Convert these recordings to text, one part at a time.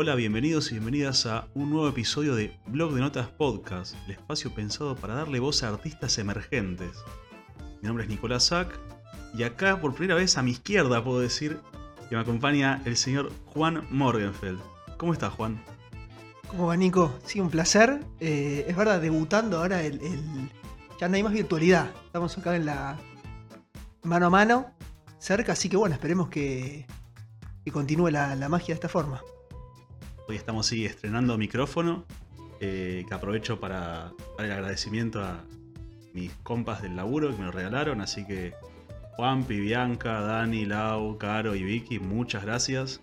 Hola, bienvenidos y bienvenidas a un nuevo episodio de Blog de Notas Podcast, el espacio pensado para darle voz a artistas emergentes. Mi nombre es Nicolás Sack y acá por primera vez a mi izquierda puedo decir que me acompaña el señor Juan Morgenfeld. ¿Cómo estás, Juan? ¿Cómo va, Nico? Sí, un placer. Eh, es verdad, debutando ahora el, el- Ya no hay más virtualidad. Estamos acá en la mano a mano, cerca, así que bueno, esperemos que, que continúe la, la magia de esta forma. Hoy estamos sí, estrenando micrófono, eh, que aprovecho para dar el agradecimiento a mis compas del laburo que me lo regalaron, así que Juanpi, Bianca, Dani, Lau, Caro y Vicky, muchas gracias.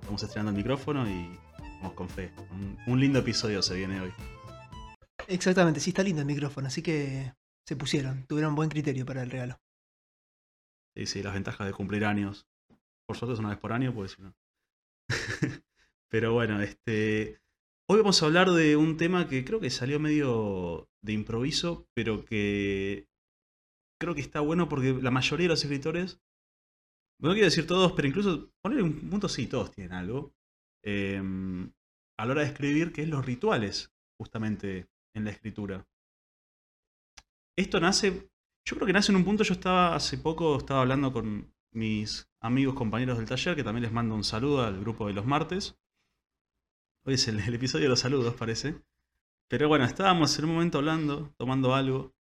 Estamos estrenando el micrófono y vamos con fe. Un, un lindo episodio se viene hoy. Exactamente, sí está lindo el micrófono, así que se pusieron, tuvieron buen criterio para el regalo. Sí, sí, las ventajas de cumplir años. Por suerte es una vez por año, pues si no. Pero bueno, este. Hoy vamos a hablar de un tema que creo que salió medio de improviso, pero que creo que está bueno porque la mayoría de los escritores, no quiero decir todos, pero incluso poner un punto sí, todos tienen algo. eh, a la hora de escribir, que es los rituales, justamente en la escritura. Esto nace yo creo que nace en un punto, yo estaba hace poco, estaba hablando con mis amigos, compañeros del taller, que también les mando un saludo al grupo de los martes. Hoy es el, episodio de los saludos, parece. Pero bueno, estábamos en un momento hablando, tomando algo,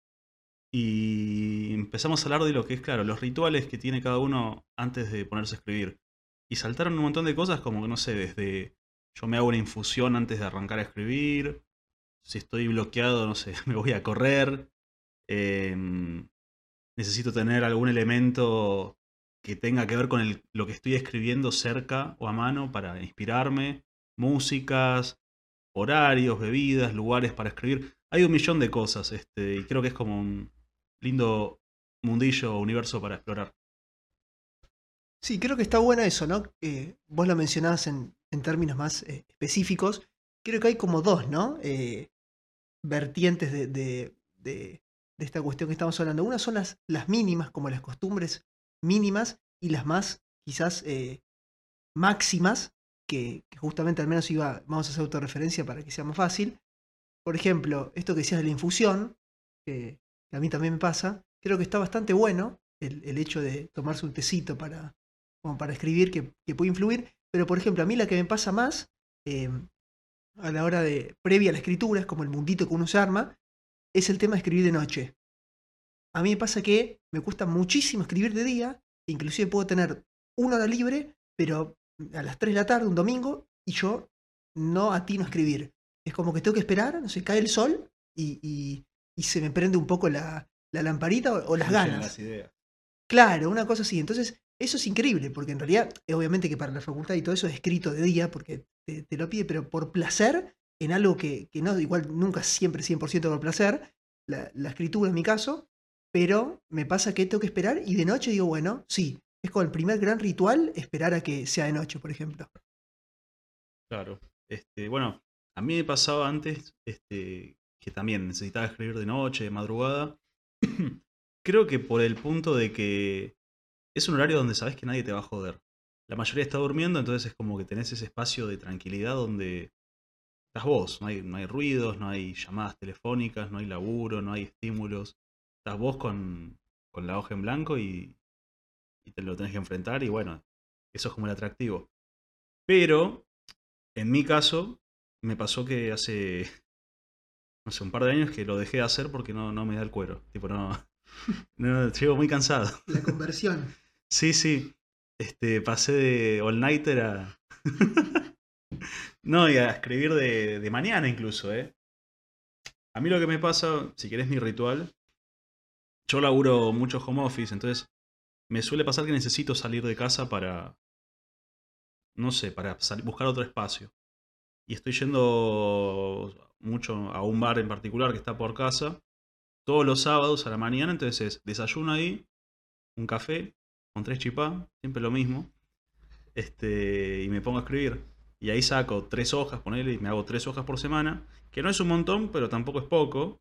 y empezamos a hablar de lo que es, claro, los rituales que tiene cada uno antes de ponerse a escribir. Y saltaron un montón de cosas como no sé, desde yo me hago una infusión antes de arrancar a escribir, si estoy bloqueado, no sé, me voy a correr, Em, necesito tener algún elemento que tenga que ver con el- lo que estoy escribiendo cerca o a mano para inspirarme, músicas, horarios, bebidas, lugares para escribir. Hay un millón de cosas, este, y creo que es como un lindo mundillo o universo para explorar. Sí, creo que está bueno eso, ¿no? Vos lo mencionabas en, en términos más eh, específicos. Creo que hay como dos, ¿no? Eh, vertientes de, de- de- de esta cuestión que estamos hablando. Una son las, las mínimas, como las costumbres mínimas, y las más quizás eh, máximas, que, justamente al menos iba, vamos a hacer autorreferencia para que sea más fácil. Por ejemplo, esto que decías de la infusión, que, a mí también me pasa, creo que está bastante bueno el, el hecho de tomarse un tecito para, como para escribir que, puede influir. Pero, por ejemplo, a mí la que me pasa más eh, a la hora de previa a la escritura, es como el mundito que uno se arma, es el tema de escribir de noche. A mí me pasa que me cuesta muchísimo escribir de día, inclusive puedo tener una hora libre, pero a las 3 de la tarde, un domingo, y yo no atino a escribir. Es como que tengo que esperar, no sé, cae el sol y, y- y se me prende un poco la, la lamparita o, o las ganas. ideas. Claro, una cosa así. Entonces, eso es increíble, porque en realidad, eh, obviamente que para la facultad y todo eso es escrito de día, porque te, te lo pide, pero por placer, en algo que, que no, igual nunca siempre 100% por placer, la, la escritura en mi caso, pero me pasa que tengo que esperar y de noche digo, bueno, sí, es como el primer gran ritual esperar a que sea de noche, por ejemplo. Claro. Este, bueno, a mí me pasaba antes este, que también necesitaba escribir de noche, de madrugada. Creo que por el punto de que es un horario donde sabes que nadie te va a joder. La mayoría está durmiendo, entonces es como que tenés ese espacio de tranquilidad donde estás vos. No hay, ruidos, no hay llamadas telefónicas, no hay laburo, no hay estímulos. Estás vos con, con la hoja en blanco y, y te lo tenés que enfrentar y bueno, eso es como el atractivo. Pero, en mi caso, me pasó que hace, no sé, un par de años que lo dejé de hacer porque no, no me da el cuero. Tipo, no, no, llego muy cansado. La conversión. Sí, sí. Este, pasé de all-nighter a... no, y a escribir de, de mañana incluso, ¿eh? A mí lo que me pasa, si querés mi ritual, yo laburo mucho home office, entonces me suele pasar que necesito salir de casa para, no sé, para buscar otro espacio. Y estoy yendo mucho a un bar en particular que está por casa, todos los sábados a la mañana, entonces es desayuno ahí, un café con tres chipá, siempre lo mismo, este, y me pongo a escribir. Y ahí saco tres hojas, ponele, y me hago tres hojas por semana, que no es un montón, pero tampoco es poco.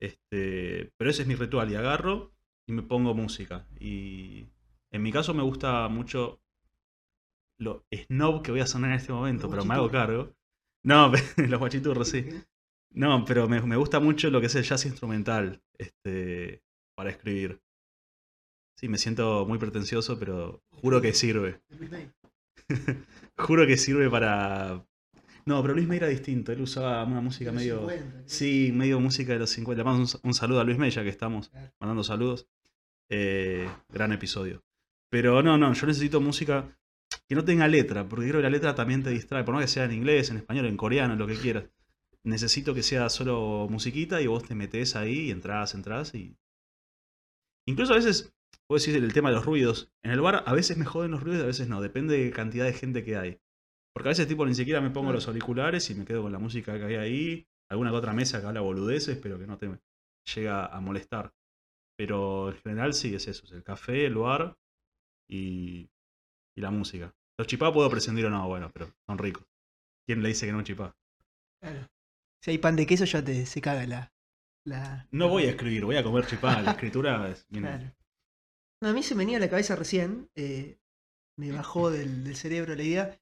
Este, pero ese es mi ritual, y agarro y me pongo música. Y en mi caso me gusta mucho lo snob que voy a sonar en este momento, pero me hago cargo. No, los guachiturros, sí. No, pero me, me gusta mucho lo que es el jazz instrumental este, para escribir. Sí, me siento muy pretencioso, pero juro que sirve. juro que sirve para... No, pero Luis May era distinto, él usaba una música medio... Sí, medio música de los 50. Le mando un, un saludo a Luis May, ya que estamos mandando saludos. Eh, gran episodio. Pero no, no, yo necesito música que no tenga letra, porque creo que la letra también te distrae, por más que sea en inglés, en español, en coreano, lo que quieras. Necesito que sea solo musiquita y vos te metés ahí y entrás, entrás y... Incluso a veces, vos decís el tema de los ruidos. En el bar a veces me joden los ruidos y a veces no, depende de cantidad de gente que hay. Porque a veces tipo ni siquiera me pongo los auriculares y me quedo con la música que hay ahí, alguna que otra mesa que habla boludeces, pero que no te llega a molestar. Pero en general sí es eso, es el café, el bar y, y la música. Los chipá puedo prescindir o no, bueno, pero son ricos. ¿Quién le dice que no chipá? Claro. Si hay pan de queso ya te se caga la. la No voy a escribir, voy a comer chipá. La escritura es... viene- Claro. No, a mí se me venía a la cabeza recién, eh, me bajó del, del cerebro la idea,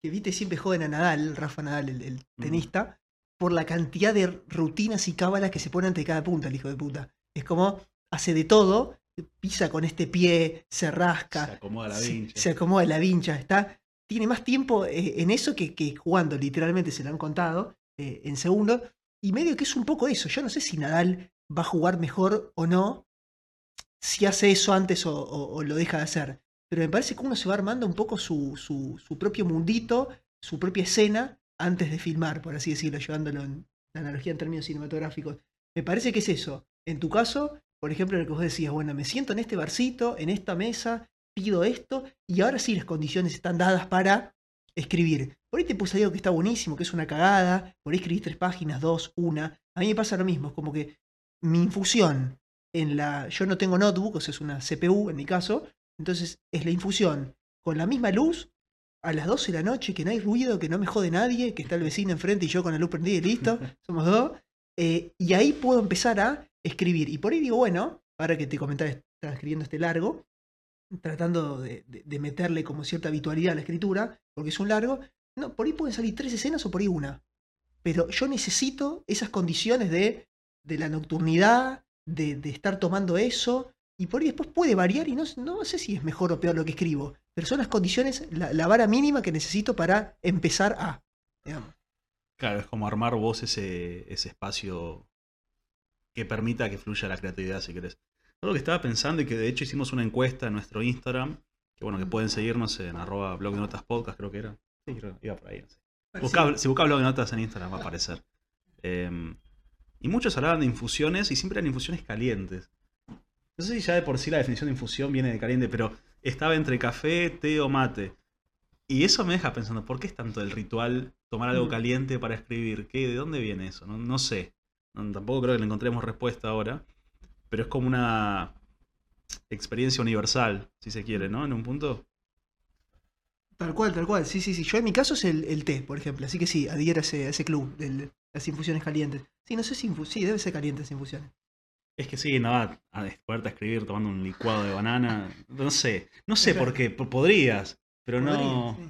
que viste siempre joden a Nadal, Rafa Nadal, el, el tenista, por la cantidad de rutinas y cábalas que se pone ante cada punta, el hijo de puta. Es como, hace de todo, pisa con este pie, se rasca, Se acomoda la vincha. se acomoda la vincha, está, tiene más tiempo eh, en eso que, que jugando, literalmente se lo han contado eh, en segundo, y medio que es un poco eso, yo no sé si Nadal va a jugar mejor o no, si hace eso antes o, o- o lo deja de hacer, pero me parece que uno se va armando un poco su, su- su propio mundito, su propia escena, antes de filmar, por así decirlo, llevándolo en la analogía en términos cinematográficos. Me parece que es eso. En tu caso, por ejemplo, lo que vos decías, bueno, me siento en este barcito, en esta mesa, pido esto, y ahora sí las condiciones están dadas para escribir. Por ahí te puse algo que está buenísimo, que es una cagada, por ahí escribís tres páginas, dos, una. A mí me pasa lo mismo, es como que mi infusión en la. Yo no tengo notebook, o sea, es una CPU en mi caso, entonces es la infusión con la misma luz a las 12 de la noche, que no hay ruido, que no me jode nadie, que está el vecino enfrente y yo con la luz prendida y listo, somos dos. Eh, y ahí puedo empezar a escribir. Y por ahí digo, bueno, ahora que te comentaba, estaba escribiendo este largo, tratando de, de- meterle como cierta habitualidad a la escritura, porque es un largo, no, por ahí pueden salir tres escenas o por ahí una. Pero yo necesito esas condiciones de, de la nocturnidad, de, estar tomando eso, y por ahí después puede variar y no, no sé si es mejor o peor lo que escribo, pero son las condiciones, la, la vara mínima que necesito para empezar a. Claro, es como armar vos ese, ese espacio que permita que fluya la creatividad, si querés. Algo que estaba pensando y que de hecho hicimos una encuesta en nuestro Instagram, que bueno, que pueden seguirnos en arroba blog de notas podcast, creo que era. Sí, creo que iba por ahí, no sé. Buscá- si buscas blog de notas en Instagram va a aparecer. Eh, y muchos hablaban de infusiones y siempre eran infusiones calientes. No sé si ya de por sí la definición de infusión viene de caliente, pero estaba entre café, té o mate. Y eso me deja pensando, ¿por qué es tanto el ritual tomar algo caliente para escribir? ¿Qué, ¿De dónde viene eso? No, no sé. No, tampoco creo que le encontremos respuesta ahora. Pero es como una experiencia universal, si se quiere, ¿no? En un punto. Tal cual, tal cual. Sí, sí, sí. Yo en mi caso es el, el té, por ejemplo. Así que sí, adhiero a ese, a ese club de las infusiones calientes. Sí, no sé si infu- sí, debe ser caliente esa infusiones. Es que sí, no va a poderte a escribir tomando un licuado de banana. No sé. No sé por qué. po- Podrías, pero no. Sí.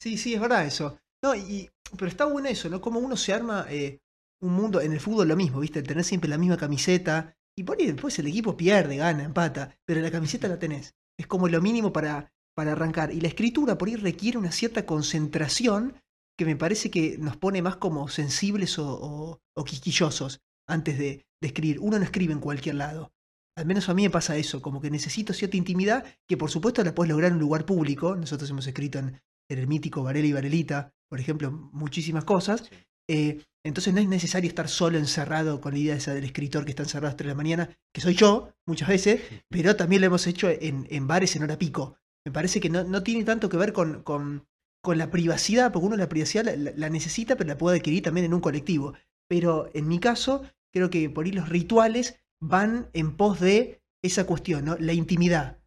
Sí, sí, es verdad eso. No, y, pero está bueno eso, ¿no? Como uno se arma eh, un mundo, en el fútbol lo mismo, ¿viste? Tener siempre la misma camiseta. Y por ahí después el equipo pierde, gana, empata. Pero la camiseta la tenés. Es como lo mínimo para, para arrancar. Y la escritura por ahí requiere una cierta concentración que me parece que nos pone más como sensibles o, o- quisquillosos antes de, escribir. Uno no escribe en cualquier lado. Al menos a mí me pasa eso, como que necesito cierta intimidad que por supuesto la puedes lograr en un lugar público. Nosotros hemos escrito en, el mítico Varela y Varelita, por ejemplo, muchísimas cosas. Eh, entonces no es necesario estar solo encerrado con la idea esa del escritor que está encerrado a las 3 de la mañana, que soy yo muchas veces, pero también lo hemos hecho en, en bares en hora pico. Me parece que no, no tiene tanto que ver con, con- con la privacidad, porque uno la privacidad la, la- la necesita, pero la puede adquirir también en un colectivo. Pero en mi caso, creo que por ahí los rituales van en pos de esa cuestión, ¿no? La intimidad.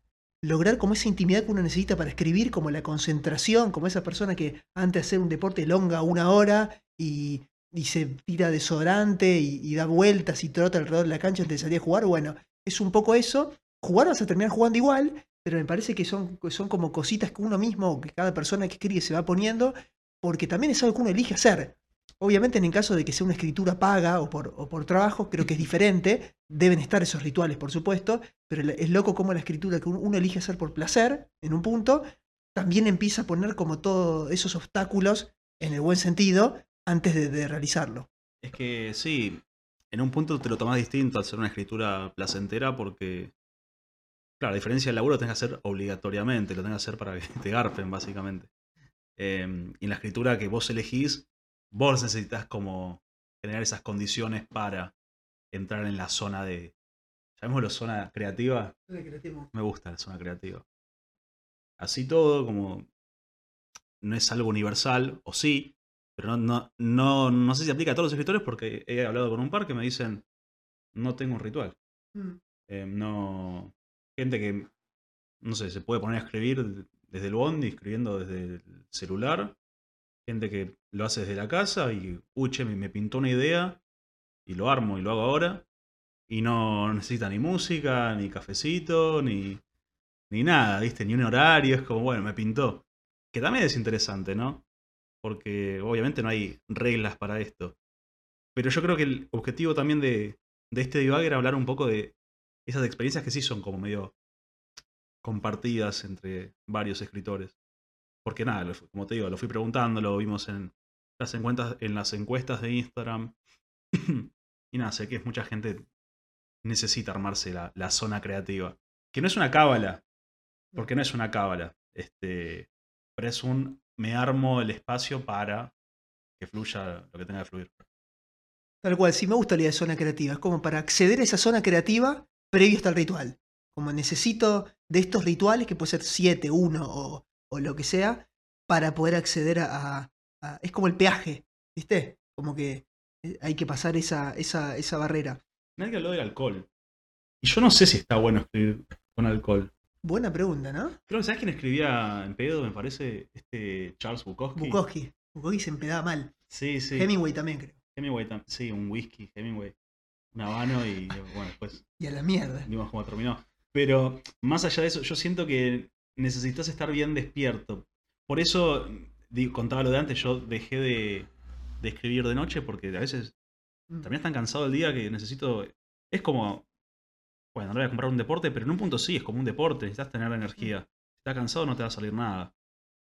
Lograr como esa intimidad que uno necesita para escribir, como la concentración, como esa persona que antes de hacer un deporte longa una hora y, se tira desodorante y, y da vueltas y trota alrededor de la cancha antes de salir a jugar. Bueno, es un poco eso. Jugar vas a terminar jugando igual, pero me parece que son, son como cositas que uno mismo, que cada persona que escribe se va poniendo, porque también es algo que uno elige hacer. Obviamente en el caso de que sea una escritura paga o por, trabajo, creo que es diferente, deben estar esos rituales, por supuesto, pero es loco como la escritura que uno- elige hacer por placer, en un punto, también empieza a poner como todos esos obstáculos, en el buen sentido, antes de, realizarlo. Es que sí, en un punto te lo tomás distinto al ser una escritura placentera porque, claro, a diferencia del laburo lo tenés que hacer obligatoriamente, lo tenés que hacer para que te garpen, básicamente. Eh, y en la escritura que vos elegís, vos necesitas como generar esas condiciones para entrar en la zona de, llamémoslo zona creativa, me gusta la zona creativa. Así todo, como no es algo universal, o sí, pero no, no, no, no sé si aplica a todos los escritores porque he hablado con un par que me dicen, no tengo un ritual. Mm. Eh, no. Gente que, no sé, se puede poner a escribir desde el bondi, escribiendo desde el celular. Gente que lo hace desde la casa y, uche, me, me pintó una idea y lo armo y lo hago ahora. Y no necesita ni música, ni cafecito, ni, ni nada, ¿viste? Ni un horario. Es como, bueno, me pintó. Que también es interesante, ¿no? Porque obviamente no hay reglas para esto. Pero yo creo que el objetivo también de, de este debug era hablar un poco de esas experiencias que sí son como medio compartidas entre varios escritores. Porque nada, como te digo, lo fui preguntando, lo vimos en las encuestas, en las encuestas de Instagram. y nada, sé que mucha gente necesita armarse la, la zona creativa. Que no es una cábala, porque no es una cábala. Este, pero es un me armo el espacio para que fluya lo que tenga que fluir. Tal cual, sí me gusta la idea de zona creativa. Es como para acceder a esa zona creativa previo hasta el ritual. Como necesito de estos rituales, que puede ser 7, 1 o, o lo que sea, para poder acceder a, Es como el peaje, ¿viste? Como que eh, hay que pasar esa, esa, esa barrera. Nadie habló del alcohol. Y yo no sé si está bueno escribir con alcohol. Buena pregunta, ¿no? Creo que ¿sabes quién escribía en pedo? Me parece este Charles Bukowski. Bukowski. Bukowski se empedaba mal. Sí, sí. Hemingway también, creo. Hemingway tam- sí, un whisky, Hemingway. Un habano y bueno, después Y a la mierda. vimos cómo terminó. Pero más allá de eso, yo siento que necesitas estar bien despierto. Por eso, digo, contaba lo de antes, yo dejé de, de escribir de noche porque a veces Mm. también tan cansado el día que necesito. Es como. Bueno, no voy a comprar un deporte, pero en un punto sí, es como un deporte, necesitas tener energía. Si estás cansado no te va a salir nada.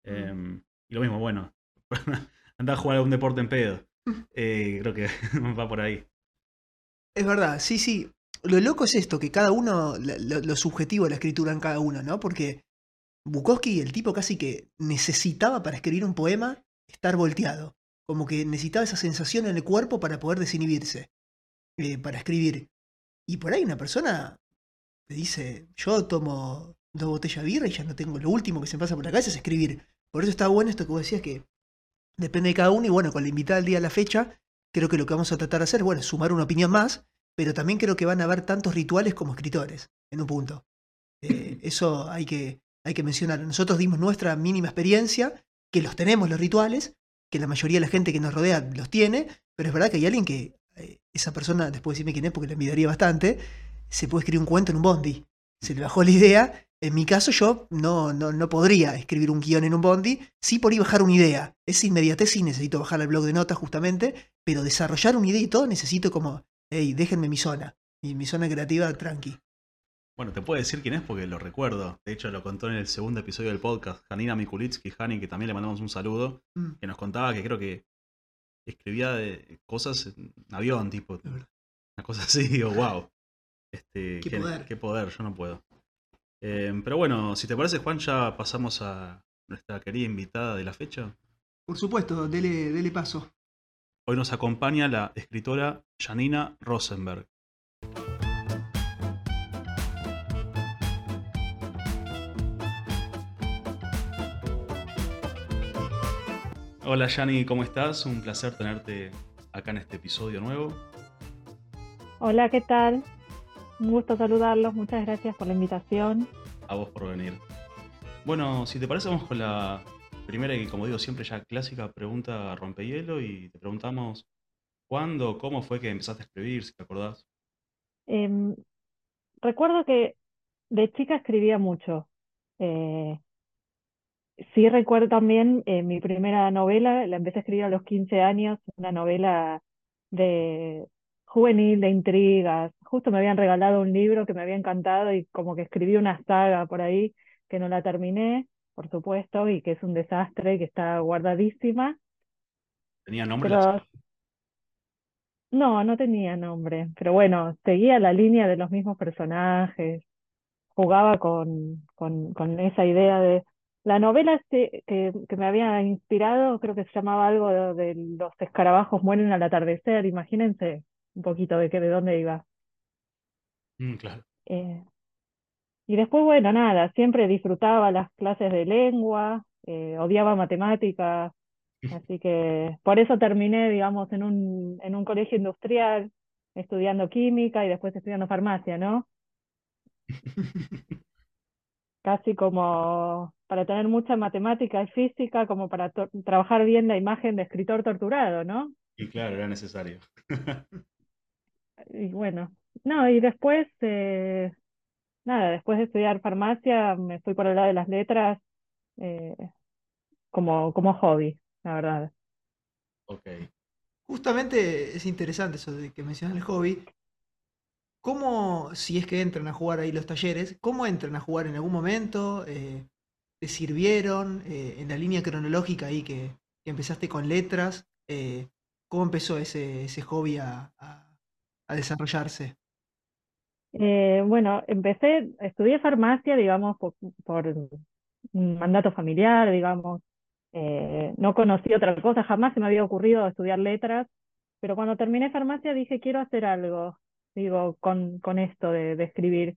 Eh, y lo mismo, bueno, anda a jugar a un deporte en pedo. Eh, creo que va por ahí. Es verdad, sí, sí. Lo loco es esto, que cada uno, la- lo, lo subjetivo de la escritura en cada uno, ¿no? Porque Bukowski, el tipo casi que necesitaba para escribir un poema estar volteado. Como que necesitaba esa sensación en el cuerpo para poder desinhibirse, eh, para escribir. Y por ahí una persona te dice, yo tomo dos botellas de birra y ya no tengo, lo último que se me pasa por la cabeza es escribir. Por eso está bueno esto que vos decías que depende de cada uno y bueno, con la invitada al día de la fecha, creo que lo que vamos a tratar de hacer, bueno, es sumar una opinión más, pero también creo que van a haber tantos rituales como escritores, en un punto. Eh, eso hay que, hay que mencionar. Nosotros dimos nuestra mínima experiencia, que los tenemos los rituales, que la mayoría de la gente que nos rodea los tiene, pero es verdad que hay alguien que, eh, esa persona, después decirme quién es porque la envidiaría bastante, se puede escribir un cuento en un bondi. Se le bajó la idea. En mi caso, yo no, no, no podría escribir un guion en un bondi, sí por ahí bajar una idea. Esa inmediatez sí necesito bajar al blog de notas justamente, pero desarrollar una idea y todo necesito como, hey, déjenme mi zona, mi zona creativa tranqui. Bueno, te puedo decir quién es porque lo recuerdo. De hecho, lo contó en el segundo episodio del podcast. Janina Mikulitsky, Hani, que también le mandamos un saludo, Mm. que nos contaba que creo que escribía de cosas en avión, tipo. Una cosa así, digo, wow. Este, Qué qué, poder. qué poder, yo no puedo. Eh, pero bueno, si te parece, Juan, ya pasamos a nuestra querida invitada de la fecha. Por supuesto, dele, dele paso. Hoy nos acompaña la escritora Janina Rosenberg. Hola Yani, ¿cómo estás? Un placer tenerte acá en este episodio nuevo. Hola, ¿qué tal? Un gusto saludarlos, muchas gracias por la invitación. A vos por venir. Bueno, si te parece, vamos con la primera y como digo siempre ya clásica pregunta rompehielo y te preguntamos cuándo, cómo fue que empezaste a escribir, si te acordás. Em, recuerdo que de chica escribía mucho, Eh, sí recuerdo también eh, mi primera novela, la empecé a escribir a los 15 años, una novela de juvenil, de intrigas. Justo me habían regalado un libro que me había encantado y como que escribí una saga por ahí que no la terminé, por supuesto, y que es un desastre, que está guardadísima. ¿Tenía nombre? la no, no tenía nombre, pero bueno, seguía la línea de los mismos personajes, jugaba con, con, con esa idea de... La novela este que, que me había inspirado, creo que se llamaba algo de, los escarabajos mueren al atardecer, imagínense un poquito de, que, de dónde iba. Mm, claro. Eh, y después, bueno, nada, siempre disfrutaba las clases de lengua, eh, odiaba matemáticas, así que por eso terminé, digamos, en un, en un colegio industrial, estudiando química y después estudiando farmacia, ¿no? Casi como para tener mucha matemática y física, como para trabajar bien la imagen de escritor torturado, ¿no? Y claro, era necesario. y bueno, no, y después, eh, nada, después de estudiar farmacia, me fui por el lado de las letras eh, como, como hobby, la verdad. Ok. Justamente es interesante eso de que mencionas el hobby, ¿Cómo, si es que entran a jugar ahí los talleres, cómo entran a jugar en algún momento? Eh, ¿Te sirvieron eh, en la línea cronológica ahí que, empezaste con letras? Eh, ¿Cómo empezó ese, hobby a, desarrollarse? bueno, empecé, estudié farmacia, digamos, por, un mandato familiar, digamos. no conocí otra cosa, jamás se me había ocurrido estudiar letras, pero cuando terminé farmacia dije, quiero hacer algo digo, con, con esto de, de, escribir.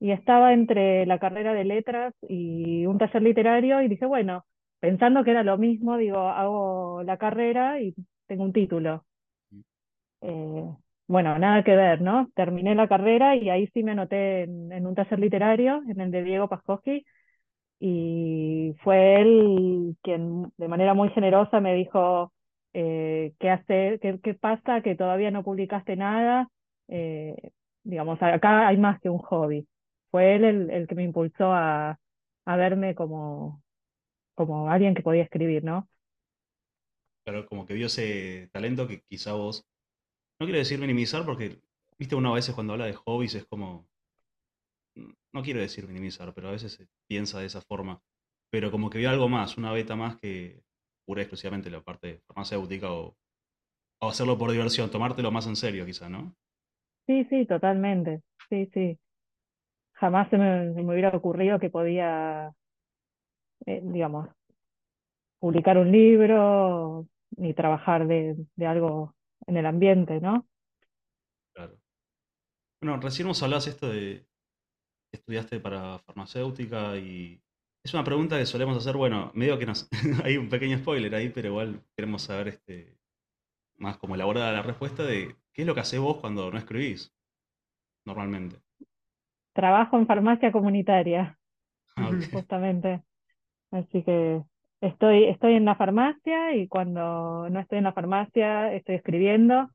Y estaba entre la carrera de letras y un taller literario y dije, bueno, pensando que era lo mismo, digo, hago la carrera y tengo un título. Eh, bueno, nada que ver, ¿no? Terminé la carrera y ahí sí me anoté en, en un taller literario, en el de Diego Paskowski, y fue él quien de manera muy generosa me dijo, eh, ¿qué, hace, qué, qué pasa? Que todavía no publicaste nada, eh, digamos, acá hay más que un hobby. Fue él el, que me impulsó a, a verme como, como alguien que podía escribir, ¿no? Claro, como que vio ese talento que quizá vos, no quiero decir minimizar porque, viste, uno a veces cuando habla de hobbies es como, no quiero decir minimizar, pero a veces se piensa de esa forma, pero como que vio algo más, una beta más que pura exclusivamente la parte farmacéutica o, o hacerlo por diversión, tomártelo más en serio quizá, ¿no? Sí, sí, totalmente. Sí, sí. Jamás se me, hubiera ocurrido que podía, eh, digamos, publicar un libro ni trabajar de, de algo en el ambiente, ¿no? Claro. Bueno, recién nos hablás esto de que estudiaste para farmacéutica y es una pregunta que solemos hacer, bueno, medio que nos hay un pequeño spoiler ahí, pero igual queremos saber este más como elaborada la respuesta de qué es lo que haces vos cuando no escribís normalmente. Trabajo en farmacia comunitaria, Ah, justamente. Así que estoy, estoy en la farmacia y cuando no estoy en la farmacia estoy escribiendo.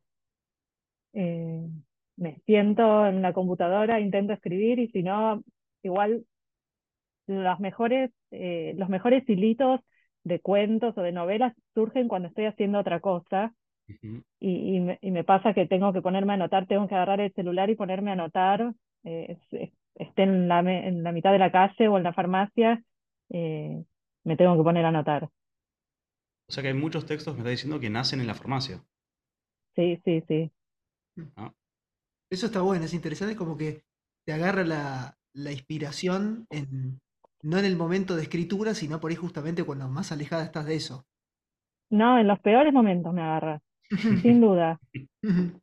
Eh, me siento en la computadora, intento escribir y si no, igual los mejores, eh, los mejores hilitos de cuentos o de novelas surgen cuando estoy haciendo otra cosa y, y, me, y, me, pasa que tengo que ponerme a anotar, tengo que agarrar el celular y ponerme a anotar, eh, esté en la, en la mitad de la calle o en la farmacia, eh, me tengo que poner a anotar. O sea que hay muchos textos, me está diciendo, que nacen en la farmacia. Sí, sí, sí. Ah. Eso está bueno, es interesante como que te agarra la, la inspiración en, no en el momento de escritura, sino por ahí justamente cuando más alejada estás de eso. No, en los peores momentos me agarra. Sin duda,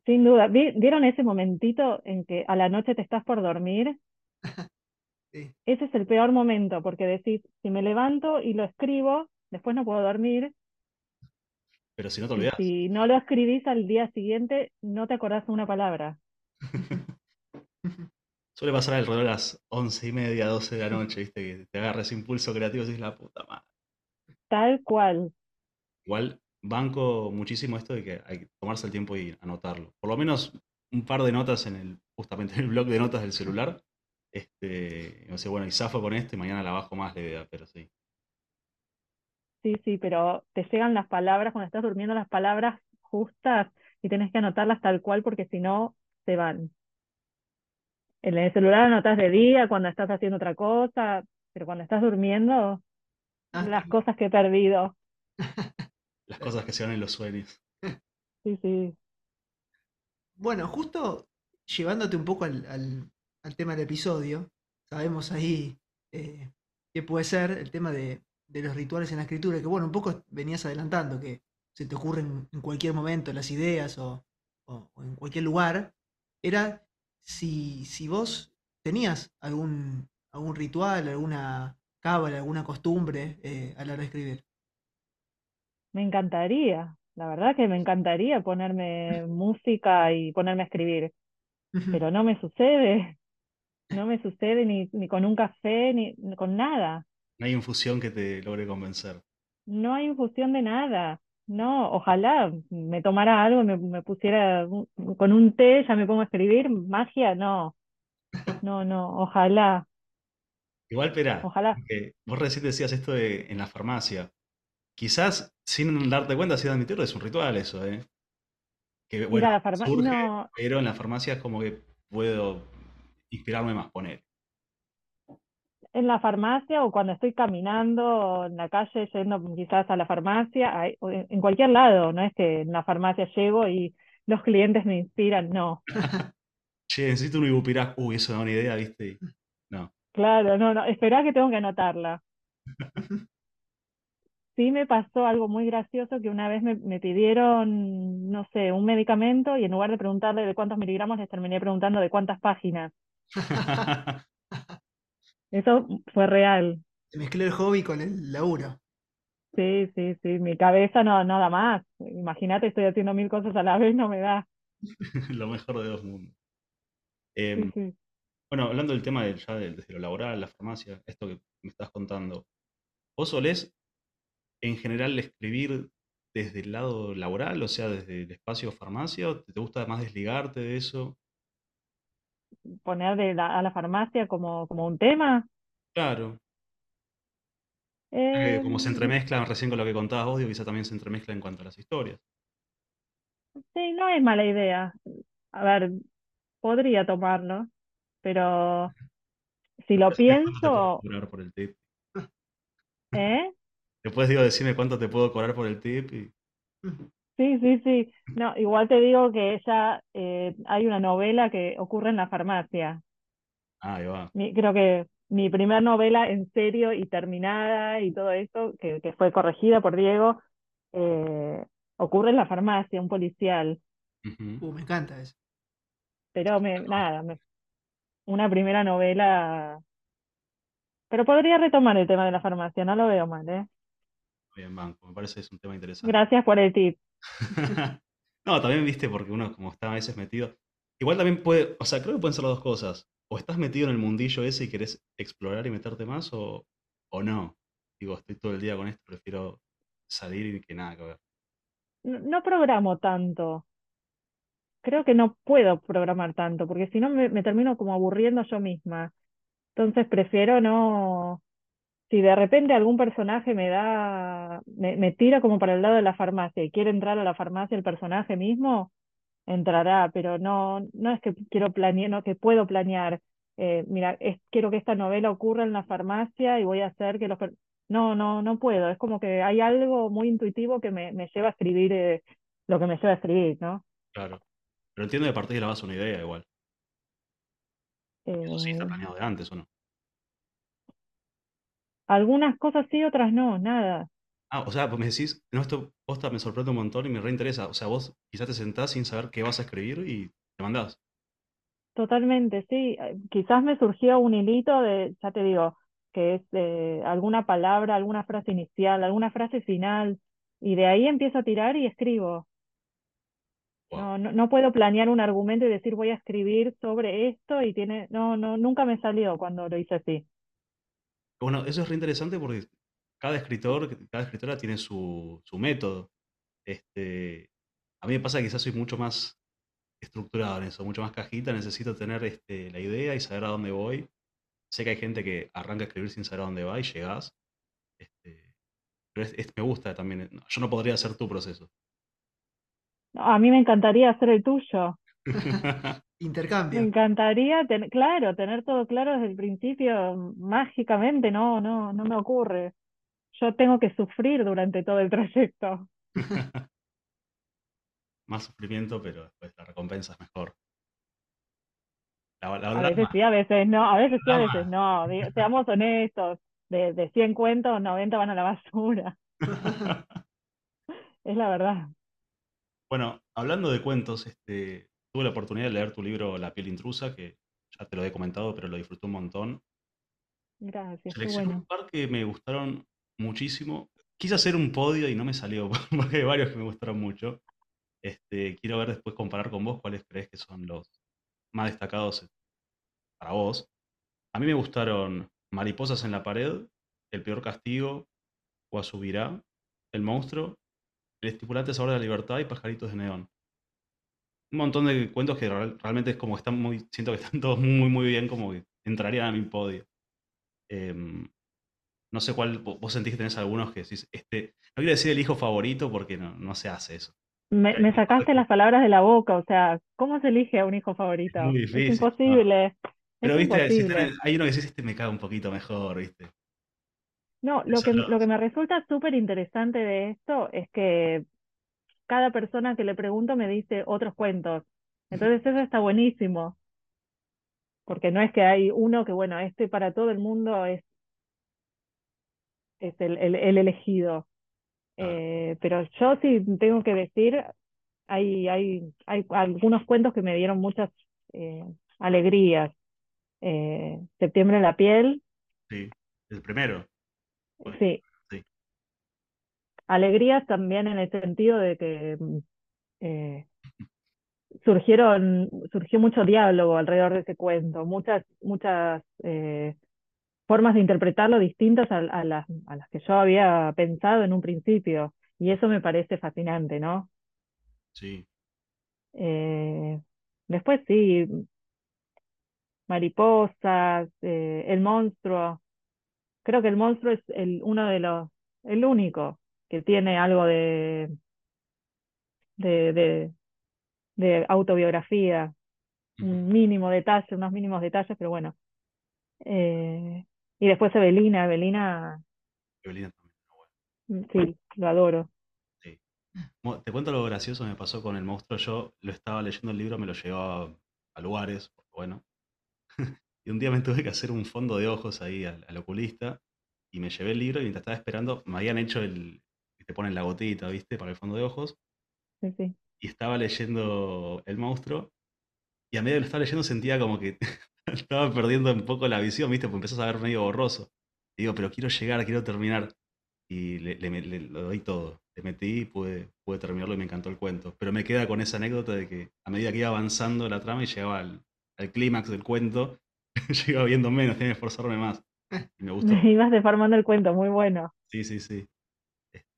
sin duda. ¿Vieron ese momentito en que a la noche te estás por dormir? Ese es el peor momento, porque decís, si me levanto y lo escribo, después no puedo dormir. Pero si no te olvidas. Si no lo escribís al día siguiente, no te acordás de una palabra. Suele pasar alrededor de las once y media, doce de la noche, ¿viste? Que te agarra ese impulso creativo y dices, la puta madre. Tal cual. Igual banco muchísimo esto de que hay que tomarse el tiempo y anotarlo. Por lo menos un par de notas en el, justamente en el blog de notas del celular, Este, no sé, bueno, y zafo con esto y mañana la bajo más la idea, pero sí. Sí, sí, pero te llegan las palabras, cuando estás durmiendo, las palabras justas y tenés que anotarlas tal cual porque si no, se van. En el celular anotas de día, cuando estás haciendo otra cosa, pero cuando estás durmiendo, Ah, las cosas que he perdido. Las cosas que se van en los sueños. Sí, sí. Bueno, justo llevándote un poco al, al- al tema del episodio, sabemos ahí eh, qué puede ser el tema de, de los rituales en la escritura, que bueno, un poco venías adelantando, que se te ocurren en cualquier momento las ideas o, o- o en cualquier lugar, era si, si vos tenías algún, algún ritual, alguna cábala, alguna costumbre eh, a la hora de escribir. Me encantaría, la verdad que me encantaría ponerme música y ponerme a escribir, pero no me sucede, no me sucede ni, ni con un café, ni ni con nada. No hay infusión que te logre convencer. No hay infusión de nada. No, ojalá me tomara algo me, me pusiera un- con un té, ya me pongo a escribir. Magia, no. No, no, ojalá, Igual, espera, ojalá. vos recién decías esto de en la farmacia. Quizás sin darte cuenta, sin admitirlo, es un ritual eso, ¿eh? Que bueno, la surge, No, pero en la farmacia es como que puedo inspirarme más, poner. en la farmacia o cuando estoy caminando en la calle yendo quizás a la farmacia, en cualquier lado, no es que en la farmacia llego y los clientes me inspiran, no. Che, necesito un ibupirac. Uy, eso da una idea, ¿viste? No. Claro, no, no, esperá que tengo que anotarla. Sí me pasó algo muy gracioso que una vez me, me pidieron, no sé, un medicamento y en lugar de preguntarle de cuántos miligramos, les terminé preguntando de cuántas páginas. Eso fue real. Se mezcló el hobby con el laburo. Sí, sí, sí, mi cabeza no, no da más. Imagínate, estoy haciendo mil cosas a la vez, no me da. Lo mejor de dos mundos. Sí, Em, sí. bueno, hablando del tema del, ya desde lo laboral, la farmacia, esto que me estás contando, ¿vos solés en general escribir desde el lado laboral, o sea, desde el espacio farmacia, o te gusta más desligarte de eso? Poner de la- a la farmacia como, como un tema. Claro, eh, como se Em, entremezclan recién con lo que contabas vos, digo, quizá también se entremezcla en cuanto a las historias. sí, no es mala idea. A ver, podría tomarlo, pero si lo pienso, por el tip. ¿eh? Después digo, decime cuánto te puedo cobrar por el tip y Sí, sí, sí. No, igual te digo que ella, eh, hay una novela que ocurre en la farmacia. ah, ahí va. Mi- creo que mi primer novela en serio y terminada y todo eso, que, que fue corregida por Diego, eh, ocurre en la farmacia, un policial. Uh, me encanta eso. Pero me, nada, me- una primera novela. Pero podría retomar el tema de la farmacia, no lo veo mal, ¿eh? Bien, banco, me parece que es un tema interesante. Gracias por el tip. No, también viste, porque uno como está a veces metido. Igual también puede, o sea, creo que pueden ser las dos cosas. O estás metido en el mundillo ese y querés explorar y meterte más, o, o no. Digo, estoy todo el día con esto, prefiero salir y que nada que ver. No, no programo tanto. Creo que no puedo programar tanto, porque si no me, me termino como aburriendo yo misma. Entonces prefiero no. Si de repente algún personaje me da, me, me tira como para el lado de la farmacia y quiere entrar a la farmacia el personaje mismo, entrará, pero no, no es que quiero planear, no que puedo planear. eh, mira, es, quiero que esta novela ocurra en la farmacia y voy a hacer que los... No, no, no puedo. Es como que hay algo muy intuitivo que me, me lleva a escribir eh, lo que me lleva a escribir, ¿no? Claro. Pero entiendo que partís de la base una idea igual. Eso sí está Eh, planeado de antes, ¿o no? Algunas cosas sí, otras no, nada. Ah, o sea, pues me decís, no, esto posta me sorprende un montón y me reinteresa. O sea, vos quizás te sentás sin saber qué vas a escribir y te mandás. Totalmente, sí. Eh, Quizás me surgió un hilito de, ya te digo, que es eh, alguna palabra, alguna frase inicial, alguna frase final, y de ahí empiezo a tirar y escribo. Wow. No, no, no puedo planear un argumento y decir voy a escribir sobre esto y tiene, no, no, nunca me salió cuando lo hice así. Bueno, eso es re interesante porque cada escritor, cada escritora tiene su, su método. Este, a mí me pasa que quizás soy mucho más estructurado en eso, mucho más cajita, necesito tener este, la idea y saber a dónde voy. sé que hay gente que arranca a escribir sin saber a dónde va y llegás. Este, pero es- es- me gusta también. Yo no podría hacer tu proceso. A mí me encantaría hacer el tuyo. Mm, Me Intercambio. encantaría, ten- claro, tener todo claro desde el principio, mágicamente, no, no, no me ocurre. Yo tengo que sufrir durante todo el trayecto. Más sufrimiento, pero después la recompensa es mejor. La, la A veces sí, a veces no, a veces sí, a veces no. Seamos honestos, de, de 100 cuentos, 90 van a la basura. Es la verdad. Bueno, hablando de cuentos, este, tuve la oportunidad de leer tu libro La piel intrusa, que ya te lo he comentado, pero lo disfruté un montón. Gracias, Seleccioné bueno. un par que me gustaron muchísimo. Quise hacer un podio y no me salió, porque hay varios que me gustaron mucho. Este, quiero ver después comparar con vos cuáles crees que son los más destacados para vos. A mí me gustaron Mariposas en la pared, El peor castigo, Guasubirá, El monstruo, El estipulante sabor de la libertad y Pajaritos de neón. Un montón de cuentos que real- realmente es como que están muy, siento que están todos muy, muy bien, como que entrarían a mi podio. Em, no sé cuál, vo- vos sentís que tenés algunos que decís, este, no quiero decir el hijo favorito porque no, no se hace eso. Me, un sacaste las palabras de la boca, o sea, ¿cómo se elige a un hijo favorito? muy Es difícil, ¿no? imposible, Pero es viste, si tenés- hay uno que decís, este me cae un poquito mejor, viste. No, lo que, los- lo que me resulta súper interesante de esto es que cada persona que le pregunto me dice otros cuentos. Entonces eso está buenísimo, porque no es que hay uno que, bueno, este para todo el mundo es, es el, el- el elegido. Eh, pero yo sí tengo que decir, hay, hay, hay algunos cuentos que me dieron muchas eh, alegrías. Eh, Septiembre en la piel, Sí, el primero. Bueno, sí. Alegrías también en el sentido de que eh, surgieron, surgió mucho diálogo alrededor de ese cuento, muchas, muchas eh, formas de interpretarlo distintas a, a las, a las que yo había pensado en un principio. Y eso me parece fascinante, ¿no? Sí, Eh, después sí, mariposas, eh, el monstruo. Creo que el monstruo es el, uno de los, el único que tiene algo de, de, de, de autobiografía, un mínimo detalle, unos mínimos detalles, pero bueno. Eh, y después Evelina, Evelina, Evelina también. pero bueno, mm, sí, lo adoro. sí. Te cuento lo gracioso que me pasó con el monstruo. Yo lo estaba leyendo el libro, me lo llevaba a lugares, bueno. Y un día me tuve que hacer un fondo de ojos ahí al, al oculista y me llevé el libro y mientras estaba esperando me habían hecho el te ponen la gotita, ¿viste? Para el fondo de ojos Sí, sí. y estaba leyendo El monstruo y a medida que lo estaba leyendo sentía como que estaba perdiendo un poco la visión, ¿viste? Porque empezás a ver medio borroso. Y digo, pero quiero llegar, quiero terminar. Y le, le- le- lo doy todo. Le metí y pude, pude terminarlo y me encantó el cuento. Pero me queda con esa anécdota de que a medida que iba avanzando la trama y llegaba al, al clímax del cuento, yo iba viendo menos, tenía que esforzarme más. Y me gustó. Ibas deformando el cuento, muy bueno. Sí, sí, sí.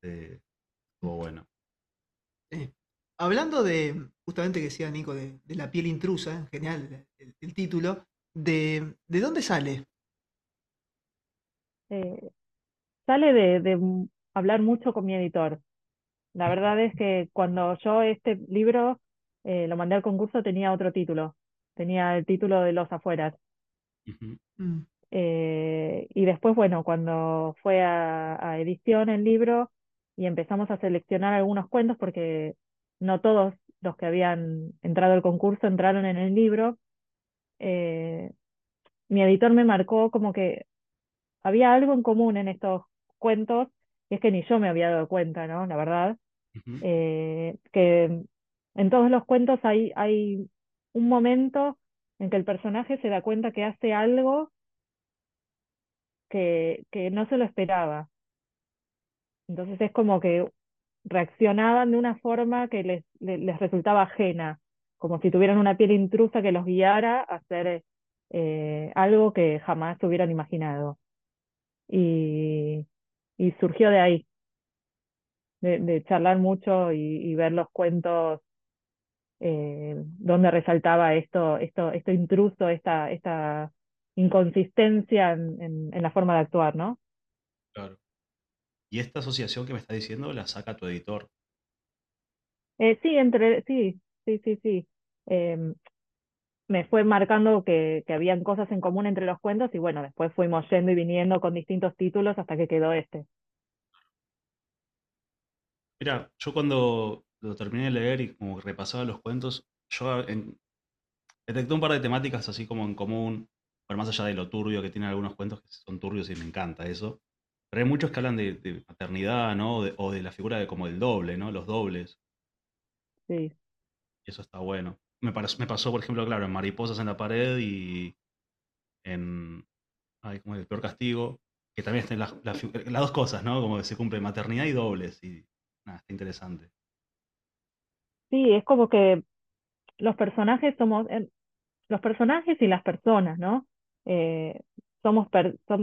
Este, estuvo bueno. Eh, hablando de, justamente que decía Nico, de, de la piel intrusa, genial el, el título, de, ¿de dónde sale? Eh, sale de, hablar mucho con mi editor. La verdad es que cuando yo este libro eh, lo mandé al concurso tenía otro título, tenía el título de Los afueras. Mm, Eh, y después, bueno, cuando fue a, a edición el libro y empezamos a seleccionar algunos cuentos, porque no todos los que habían entrado al concurso entraron en el libro, eh, mi editor me marcó como que había algo en común en estos cuentos, y es que ni yo me había dado cuenta, ¿no? La verdad, eh, que en todos los cuentos hay, hay un momento en que el personaje se da cuenta que hace algo que, que no se lo esperaba. Entonces es como que reaccionaban de una forma que les, le- les, resultaba ajena, como si tuvieran una piel intrusa que los guiara a hacer eh, algo que jamás hubieran imaginado. Y, y surgió de ahí, de, charlar mucho y, ver los cuentos eh, donde resaltaba esto, esto, esto intruso, esta, esta inconsistencia en, la forma de actuar, ¿no? Claro. ¿Y esta asociación que me está diciendo la saca tu editor? Eh, sí, entre, sí, sí, sí, sí. Em, me fue marcando que, que habían cosas en común entre los cuentos y bueno, después fuimos yendo y viniendo con distintos títulos hasta que quedó este. Mira, yo cuando lo terminé de leer y como repasaba los cuentos, yo detecté un par de temáticas así como en común, pero más allá de lo turbio que tienen algunos cuentos que son turbios y me encanta eso. Pero hay muchos que hablan de, maternidad, ¿no? O de, la figura de como el doble, ¿no? Los dobles. Sí. Y eso está bueno. Me, me pasó, por ejemplo, claro, en Mariposas en la pared y en ay, como el peor castigo, que también están las, las, dos cosas, ¿no? Como que se cumple maternidad y dobles. Y nada, está interesante. Sí, es como que los personajes somos, los personajes y las personas, ¿no? Eh, somos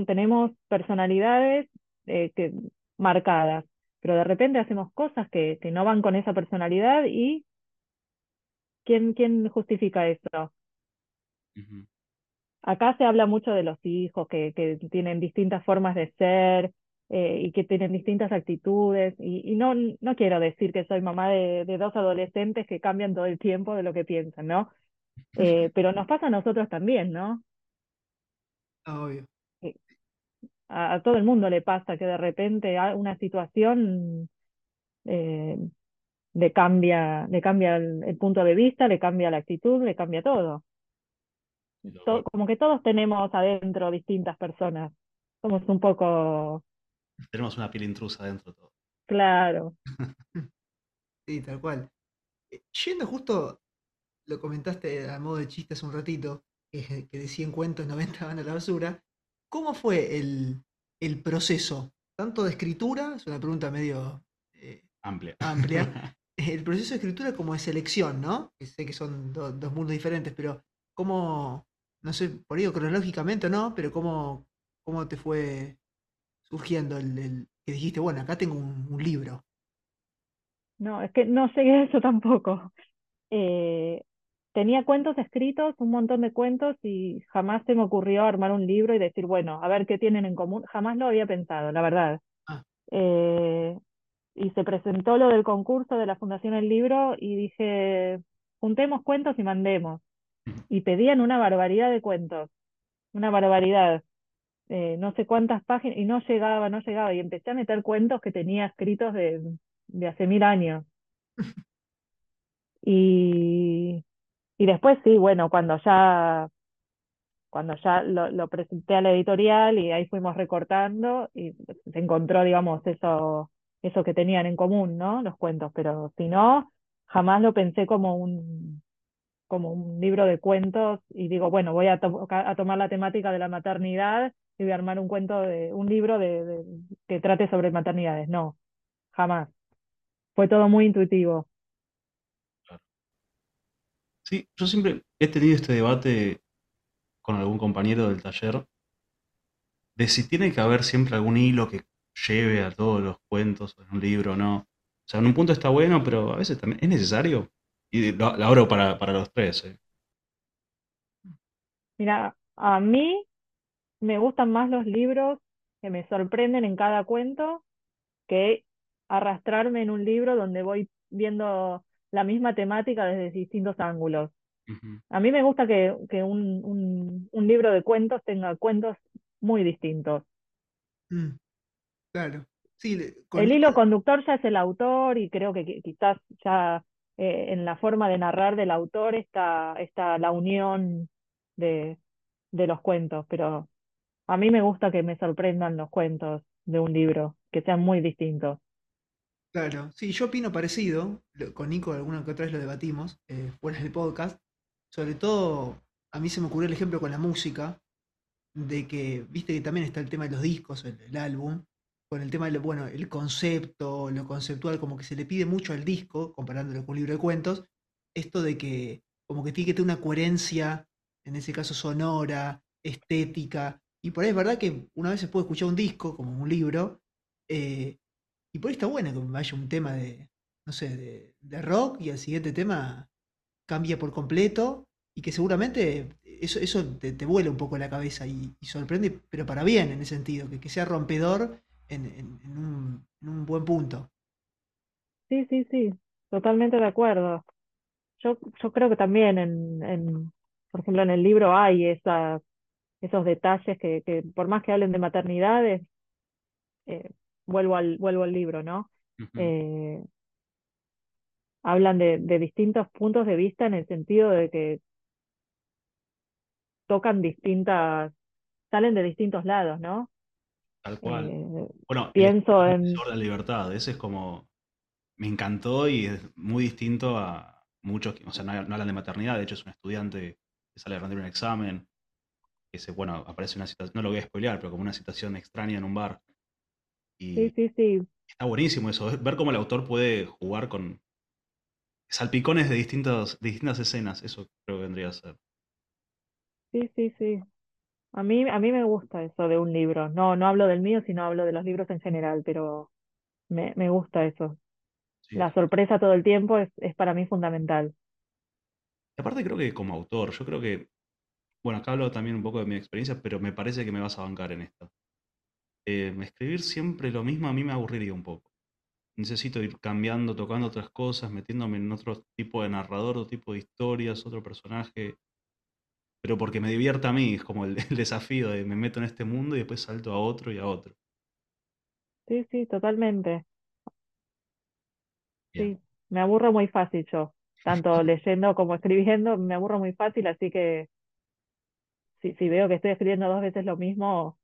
tenemos personalidades eh, que, marcadas, pero de repente hacemos cosas que, que no van con esa personalidad y ¿quién, quién justifica eso? Acá se habla mucho de los hijos que, que tienen distintas formas de ser, eh, y que tienen distintas actitudes. Y, no, no quiero decir que soy mamá de, dos adolescentes que cambian todo el tiempo de lo que piensan, ¿no? Eh, pero nos pasa a nosotros también, ¿no? Obvio. Eh, a, todo el mundo le pasa que de repente una situación le cambia, le cambia el, punto de vista, le cambia la actitud, le cambia todo. como que todos tenemos adentro distintas personas. Somos un poco tenemos una piel intrusa dentro de todo. Claro. sí, tal cual. Eh, yendo justo, lo comentaste a modo de chiste hace un ratito, que, que de 100 cuentos 90 van a la basura. ¿Cómo fue el, proceso? Tanto de escritura, es una pregunta medio eh, amplia. amplia. el proceso de escritura como de selección, ¿no? Que sé que son dos mundos diferentes, pero ¿cómo, no sé, por ello cronológicamente o no, pero cómo, cómo te fue surgiendo el, que dijiste, bueno, acá tengo un, libro? No, es que no a eso tampoco. Eh, tenía cuentos escritos, un montón de cuentos, y jamás se me ocurrió armar un libro y decir, bueno, a ver qué tienen en común. Jamás lo había pensado, la verdad. Ah. Eh, y se presentó lo del concurso de la Fundación El Libro y dije, juntemos cuentos y mandemos. Y pedían una barbaridad de cuentos, una barbaridad. Eh, no sé cuántas páginas, y no llegaba, no llegaba, y empecé a meter cuentos que tenía escritos de, de hace mil años. Y, y después sí, bueno, cuando ya, cuando ya lo, lo presenté a la editorial y ahí fuimos recortando y se encontró, digamos, eso, eso que tenían en común, ¿no? Los cuentos, pero si no, jamás lo pensé como un, como un libro de cuentos y digo, bueno, voy a, tomar la temática de la maternidad y voy a armar un cuento de un libro de, que trate sobre maternidades. No, jamás. Fue todo muy intuitivo. Sí, yo siempre he tenido este debate con algún compañero del taller de si tiene que haber siempre algún hilo que lleve a todos los cuentos en un libro o no. O sea, en un punto está bueno, pero a veces también es necesario. Y lo, abro para, para los tres. Eh. Mira, a mí me gustan más los libros que me sorprenden en cada cuento que arrastrarme en un libro donde voy viendo la misma temática desde distintos ángulos. A mí me gusta que, un, libro de cuentos tenga cuentos muy distintos. Mm, claro. Sí, el hilo conductor ya es el autor y creo que quizás ya eh, en la forma de narrar del autor está, está la unión de, de los cuentos, pero a mí me gusta que me sorprendan los cuentos de un libro, que sean muy distintos. Claro, sí, yo opino parecido. Con Nico alguna que otra vez lo debatimos eh, fuera del podcast. Sobre todo, a mí se me ocurrió el ejemplo con la música, de que, viste que también está el tema de los discos, el, álbum, con el tema de, bueno, el concepto, lo conceptual, como que se le pide mucho al disco, comparándolo con un libro de cuentos, esto de que como que tiene que tener una coherencia, en ese caso sonora, estética, y por ahí es verdad que una vez se puede escuchar un disco, como un libro, eh, y por ahí está bueno que vaya un tema de, no sé, de, rock y el siguiente tema cambia por completo y que seguramente eso, eso te, te vuela un poco la cabeza y, sorprende, pero para bien en ese sentido, que, que sea rompedor en, en- un, en un buen punto. Sí, sí, sí, totalmente de acuerdo. Yo, yo creo que también en, por ejemplo, en el libro hay esas, esos detalles que, que por más que hablen de maternidades, eh, vuelvo al, vuelvo al libro, ¿no? Eh, hablan de, de distintos puntos de vista en el sentido de que tocan distintas, salen de distintos lados, ¿no? Tal cual. Eh, Bueno, pienso el en, de la libertad, ese es como, me encantó y es muy distinto a muchos, que- o sea, no, no hablan de maternidad, de hecho es un estudiante que sale a rendir un examen, que se, bueno, aparece una situación, no lo voy a spoilear, pero como una situación extraña en un bar. Sí, Y sí, sí, está buenísimo eso, ver cómo el autor puede jugar con salpicones de distintas, distintas escenas, eso creo que vendría a ser. sí, sí, sí. A mí, a mí me gusta eso de un libro. No, no hablo del mío, sino hablo de los libros en general, pero me, me gusta eso. Sí. La sorpresa todo el tiempo es, es para mí fundamental. Y aparte creo que como autor, yo creo que, bueno, acá hablo también un poco de mi experiencia, pero me parece que me vas a bancar en esta. Eh, escribir siempre lo mismo a mí me aburriría un poco. Necesito ir cambiando, tocando otras cosas, metiéndome en otro tipo de narrador, otro tipo de historias, otro personaje. Pero porque me divierta a mí, es como el, el desafío de me meto en este mundo y después salto a otro y a otro. Sí, sí, totalmente. Bien. Sí, me aburro muy fácil yo, tanto leyendo como escribiendo, me aburro muy fácil, así que si, si veo que estoy escribiendo dos veces lo mismo.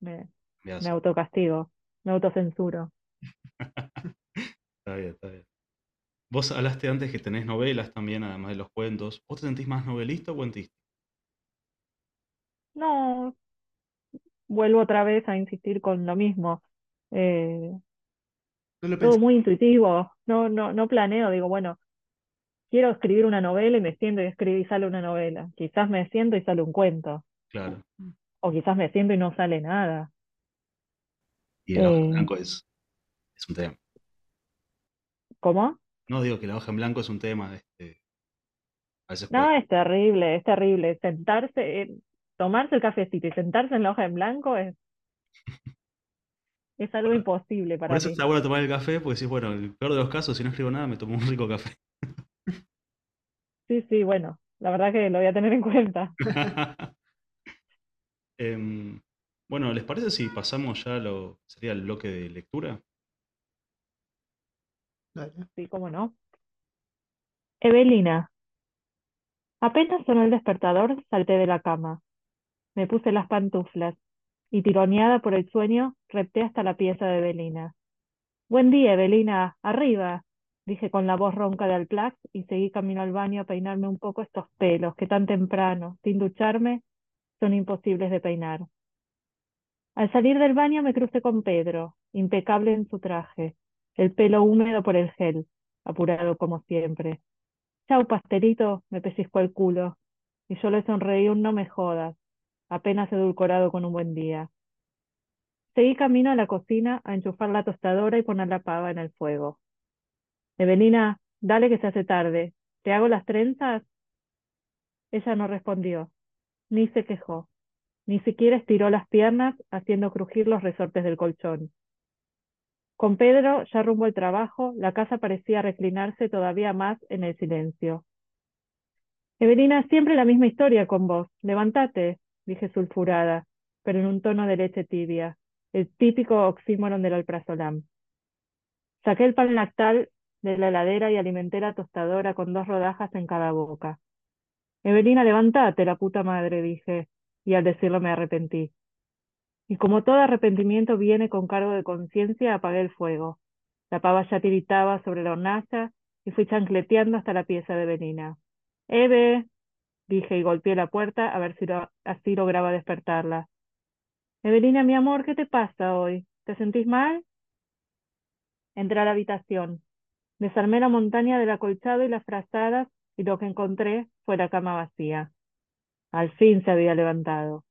Me, Me me autocastigo, me autocensuro. Está bien, está bien. Vos hablaste antes que tenés novelas también, además de los cuentos. ¿Vos te sentís más novelista o cuentista? No, vuelvo otra vez a insistir con lo mismo. Eh, No lo todo muy intuitivo, no, no, no planeo, digo, bueno, quiero escribir una novela y me siento y escribo y sale una novela. Quizás me siento y sale un cuento, Claro. O quizás me siento y no sale nada. Y el hoja en Eh, blanco es, es un tema. ¿cómo? No digo que la hoja en blanco es un tema, este, a veces No, puede. es terrible, es terrible. Sentarse, eh, tomarse el cafecito y sentarse en la hoja en blanco es, es algo Bueno, imposible por para eso mí. está bueno tomar el café, porque decís, bueno, el peor de los casos, si no escribo nada, me tomo un rico café. Sí, sí, bueno, la verdad que lo voy a tener en cuenta. Em, bueno, ¿les parece si pasamos ya a lo sería el bloque de lectura? Sí, cómo no. Evelina, apenas sonó el despertador, salté de la cama. Me puse las pantuflas y tironeada por el sueño, repté hasta la pieza de Evelina. Buen día, Evelina, arriba, dije con la voz ronca de Alplax y seguí camino al baño a peinarme un poco estos pelos que tan temprano, sin ducharme, son imposibles de peinar. Al salir del baño me crucé con Pedro, impecable en su traje, el pelo húmedo por el gel, apurado como siempre. Chau, pastelito, me pellizcó el culo, y yo le sonreí un no me jodas, apenas edulcorado con un buen día. Seguí camino a la cocina a enchufar la tostadora y poner la pava en el fuego. Evelina, dale que se hace tarde. ¿Te hago las trenzas? Ella no respondió, ni se quejó, ni siquiera estiró las piernas haciendo crujir los resortes del colchón. Con Pedro, ya rumbo al trabajo, la casa parecía reclinarse todavía más en el silencio. Evelina, siempre la misma historia con vos. Levántate, dije sulfurada, pero en un tono de leche tibia, el típico oxímoron del alprazolam. Saqué el pan lactal de la heladera y alimenté la tostadora con dos rodajas en cada boca. Evelina, levántate, la puta madre, dije, y al decirlo me arrepentí. Y como todo arrepentimiento viene con cargo de conciencia, apagué el fuego. La pava ya tiritaba sobre la hornalla y fui chancleteando hasta la pieza de Evelina. Eve, dije y golpeé la puerta a ver si así lograba despertarla. Evelina, mi amor, ¿qué te pasa hoy? ¿Te sentís mal? Entré a la habitación. Desarmé la montaña del acolchado y las frazadas y lo que encontré fue la cama vacía. Al fin se había levantado.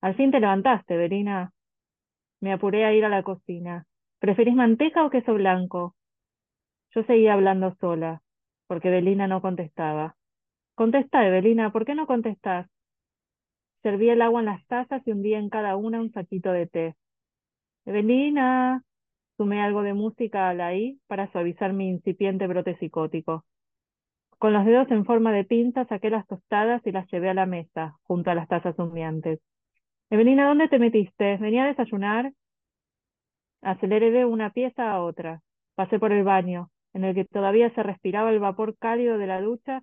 Al fin te levantaste, Evelina. Me apuré a ir a la cocina. ¿Preferís manteca o queso blanco? Yo seguía hablando sola, porque Evelina no contestaba. Contesta, Evelina, ¿por qué no contestás? Serví el agua en las tazas y hundía en cada una un saquito de té. Evelina, sumé algo de música a la I para suavizar mi incipiente brote psicótico. Con los dedos en forma de pinza saqué las tostadas y las llevé a la mesa, junto a las tazas humeantes. Evelina, ¿dónde te metiste? ¿Venía a desayunar? Aceleré de una pieza a otra. Pasé por el baño, en el que todavía se respiraba el vapor cálido de la ducha,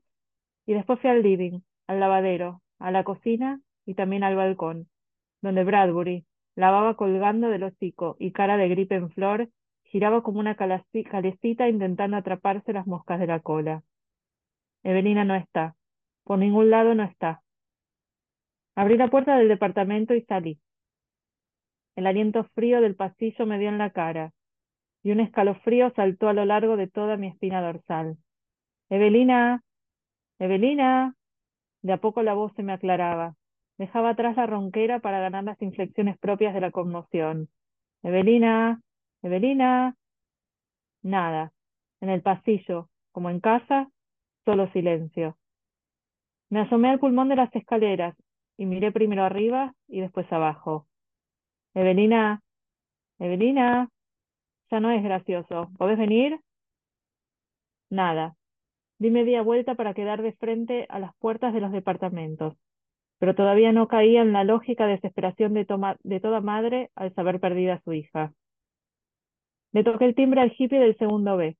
y después fui al living, al lavadero, a la cocina y también al balcón, donde Bradbury, lavaba colgando del hocico y cara de gripe en flor, giraba como una calecita intentando atraparse las moscas de la cola. Evelina no está. Por ningún lado no está. Abrí la puerta del departamento y salí. El aliento frío del pasillo me dio en la cara, y un escalofrío saltó a lo largo de toda mi espina dorsal. Evelina, Evelina. De a poco la voz se me aclaraba. Dejaba atrás la ronquera para ganar las inflexiones propias de la conmoción. Evelina, Evelina. Nada. En el pasillo, como en casa, solo silencio. Me asomé al pulmón de las escaleras y miré primero arriba y después abajo. Evelina, Evelina, ya no es gracioso. ¿Podés venir? Nada. Di media vuelta para quedar de frente a las puertas de los departamentos pero todavía no caía en la lógica desesperación de, toda madre al saber perdida a su hija. Le toqué el timbre al hippie del segundo B.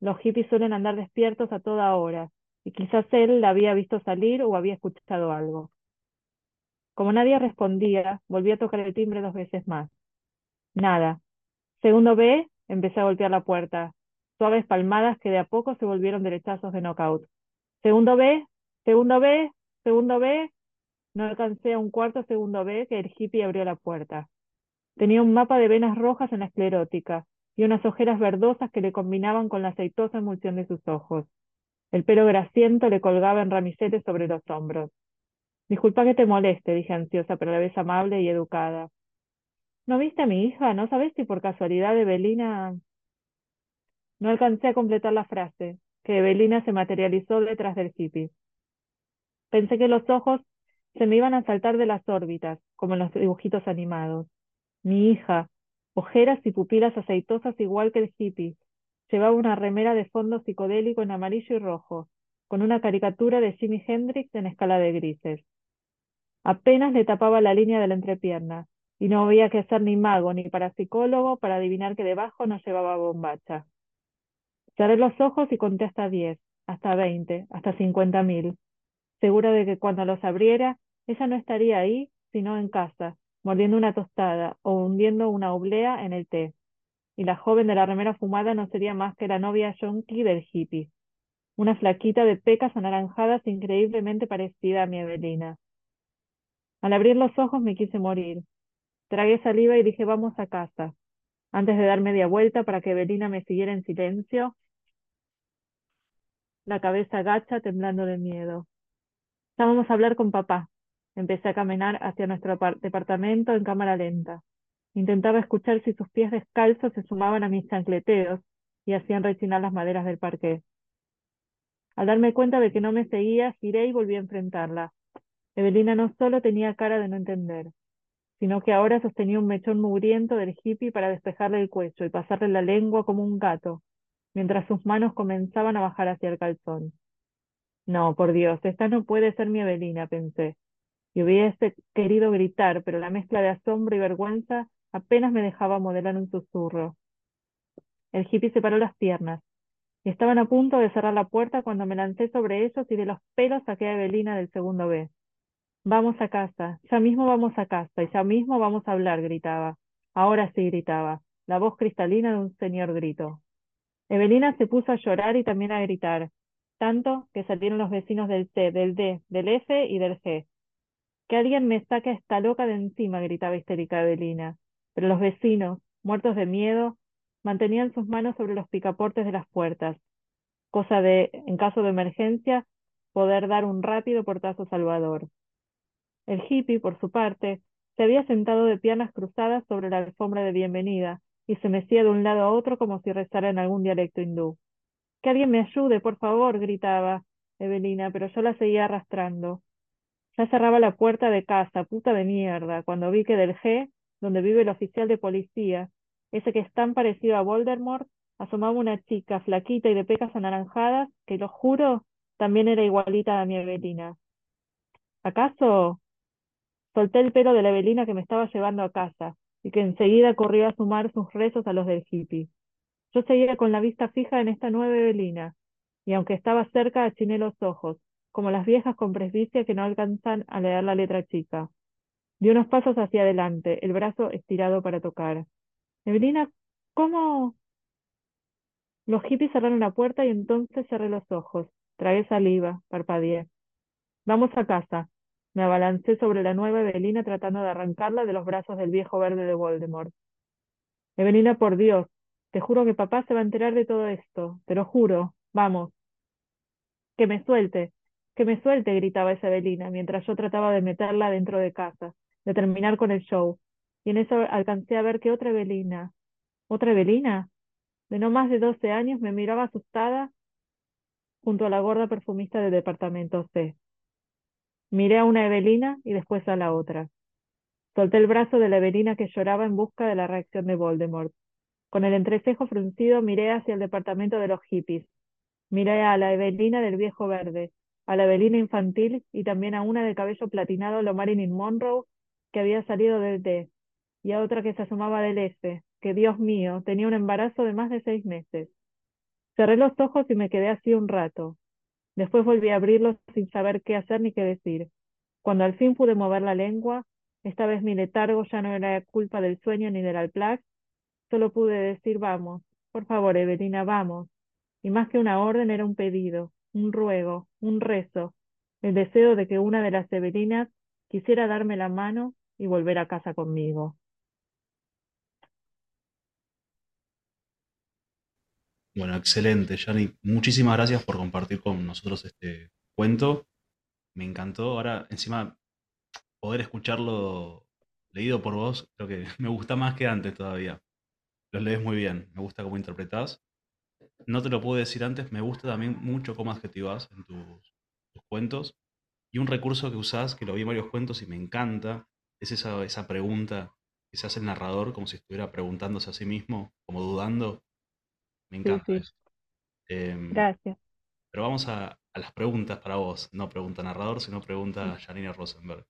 Los hippies suelen andar despiertos a toda hora, y quizás él la había visto salir o había escuchado algo. Como nadie respondía, volví a tocar el timbre dos veces más. Nada. Segundo B, empecé a golpear la puerta. Suaves palmadas que de a poco se volvieron derechazos de knockout. Segundo B, segundo B, segundo B, no alcancé a un cuarto segundo B que el hippie abrió la puerta. Tenía un mapa de venas rojas en la esclerótica y unas ojeras verdosas que le combinaban con la aceitosa emulsión de sus ojos. El pelo grasiento le colgaba en ramisetes sobre los hombros. Disculpa que te moleste, dije ansiosa, pero a la vez amable y educada. ¿No viste a mi hija? ¿No sabes si por casualidad Evelina... No alcancé a completar la frase, que Evelina se materializó detrás del hippie. Pensé que los ojos se me iban a saltar de las órbitas, como en los dibujitos animados. Mi hija, ojeras y pupilas aceitosas igual que el hippie, llevaba una remera de fondo psicodélico en amarillo y rojo, con una caricatura de Jimi Hendrix en escala de grises. Apenas le tapaba la línea de la entrepierna, y no había que ser ni mago ni parapsicólogo para adivinar que debajo no llevaba bombacha. Cerré los ojos y conté hasta diez, hasta veinte, hasta cincuenta mil, segura de que cuando los abriera ella no estaría ahí, sino en casa, mordiendo una tostada o hundiendo una oblea en el té. Y la joven de la remera fumada no sería más que la novia yonki del hippie, una flaquita de pecas anaranjadas increíblemente parecida a mi Evelina. Al abrir los ojos me quise morir. Tragué saliva y dije vamos a casa. Antes de dar media vuelta para que Evelina me siguiera en silencio, la cabeza agacha temblando de miedo. Ya vamos a hablar con papá, Empecé a caminar hacia nuestro departamento en cámara lenta. Intentaba escuchar si sus pies descalzos se sumaban a mis chancleteos y hacían rechinar las maderas del parque. Al darme cuenta de que no me seguía, giré y volví a enfrentarla. Evelina no solo tenía cara de no entender, sino que ahora sostenía un mechón mugriento del hippie para despejarle el cuello y pasarle la lengua como un gato, mientras sus manos comenzaban a bajar hacia el calzón. No, por Dios, esta no puede ser mi Evelina, pensé y hubiese querido gritar, pero la mezcla de asombro y vergüenza apenas me dejaba modelar un susurro. El hippie separó las piernas, y estaban a punto de cerrar la puerta cuando me lancé sobre ellos y de los pelos saqué a Evelina del segundo B. Vamos a casa, ya mismo vamos a casa, y ya mismo vamos a hablar, gritaba. Ahora sí gritaba, la voz cristalina de un señor grito. Evelina se puso a llorar y también a gritar, tanto que salieron los vecinos del C, del D, del F y del G, que alguien me saque a esta loca de encima, gritaba histérica Evelina. Pero los vecinos, muertos de miedo, mantenían sus manos sobre los picaportes de las puertas, cosa de, en caso de emergencia, poder dar un rápido portazo salvador. El hippie, por su parte, se había sentado de piernas cruzadas sobre la alfombra de bienvenida y se mecía de un lado a otro como si rezara en algún dialecto hindú. Que alguien me ayude, por favor, gritaba. Evelina, pero yo la seguía arrastrando. Ya cerraba la puerta de casa, puta de mierda, cuando vi que del G, donde vive el oficial de policía, ese que es tan parecido a Voldemort, asomaba una chica flaquita y de pecas anaranjadas, que lo juro, también era igualita a mi Evelina. ¿Acaso? Solté el pelo de la Evelina que me estaba llevando a casa, y que enseguida corrió a sumar sus rezos a los del hippie. Yo seguía con la vista fija en esta nueva Evelina, y aunque estaba cerca achiné los ojos, como las viejas con presbicia que no alcanzan a leer la letra chica. Di unos pasos hacia adelante, el brazo estirado para tocar. Evelina, ¿cómo? Los hippies cerraron la puerta y entonces cerré los ojos. Tragué saliva, parpadeé. Vamos a casa. Me abalancé sobre la nueva Evelina tratando de arrancarla de los brazos del viejo verde de Voldemort. Evelina, por Dios, te juro que papá se va a enterar de todo esto. Te lo juro. Vamos. Que me suelte. Que me suelte, gritaba esa Evelina, mientras yo trataba de meterla dentro de casa, de terminar con el show. Y en eso alcancé a ver que otra Evelina, otra Evelina, de no más de doce años, me miraba asustada junto a la gorda perfumista del departamento C. Miré a una Evelina y después a la otra. Solté el brazo de la Evelina que lloraba en busca de la reacción de Voldemort. Con el entrecejo fruncido miré hacia el departamento de los hippies. Miré a la Evelina del viejo verde, a la Evelina infantil y también a una de cabello platinado, lo Marilyn Monroe, que había salido del D, y a otra que se asomaba del F, que Dios mío, tenía un embarazo de más de seis meses. Cerré los ojos y me quedé así un rato. Después volví a abrirlos sin saber qué hacer ni qué decir. Cuando al fin pude mover la lengua, esta vez mi letargo ya no era culpa del sueño ni del alplac, solo pude decir vamos, por favor, Evelina, vamos. Y más que una orden era un pedido, un ruego, un rezo, el deseo de que una de las Evelinas quisiera darme la mano y volver a casa conmigo. Bueno, excelente, Yanni. Muchísimas gracias por compartir con nosotros este cuento. Me encantó. Ahora, encima, poder escucharlo leído por vos, creo que me gusta más que antes todavía. Los lees muy bien, me gusta cómo interpretás. No te lo puedo decir antes, me gusta también mucho cómo adjetivas en tus, tus cuentos. Y un recurso que usás, que lo vi en varios cuentos y me encanta, es esa, esa pregunta que se hace el narrador como si estuviera preguntándose a sí mismo, como dudando. Me Sí, encanta sí, eso. Em, gracias. pero vamos a, a las preguntas para vos. No pregunta narrador, sino pregunta Janina Rosenberg.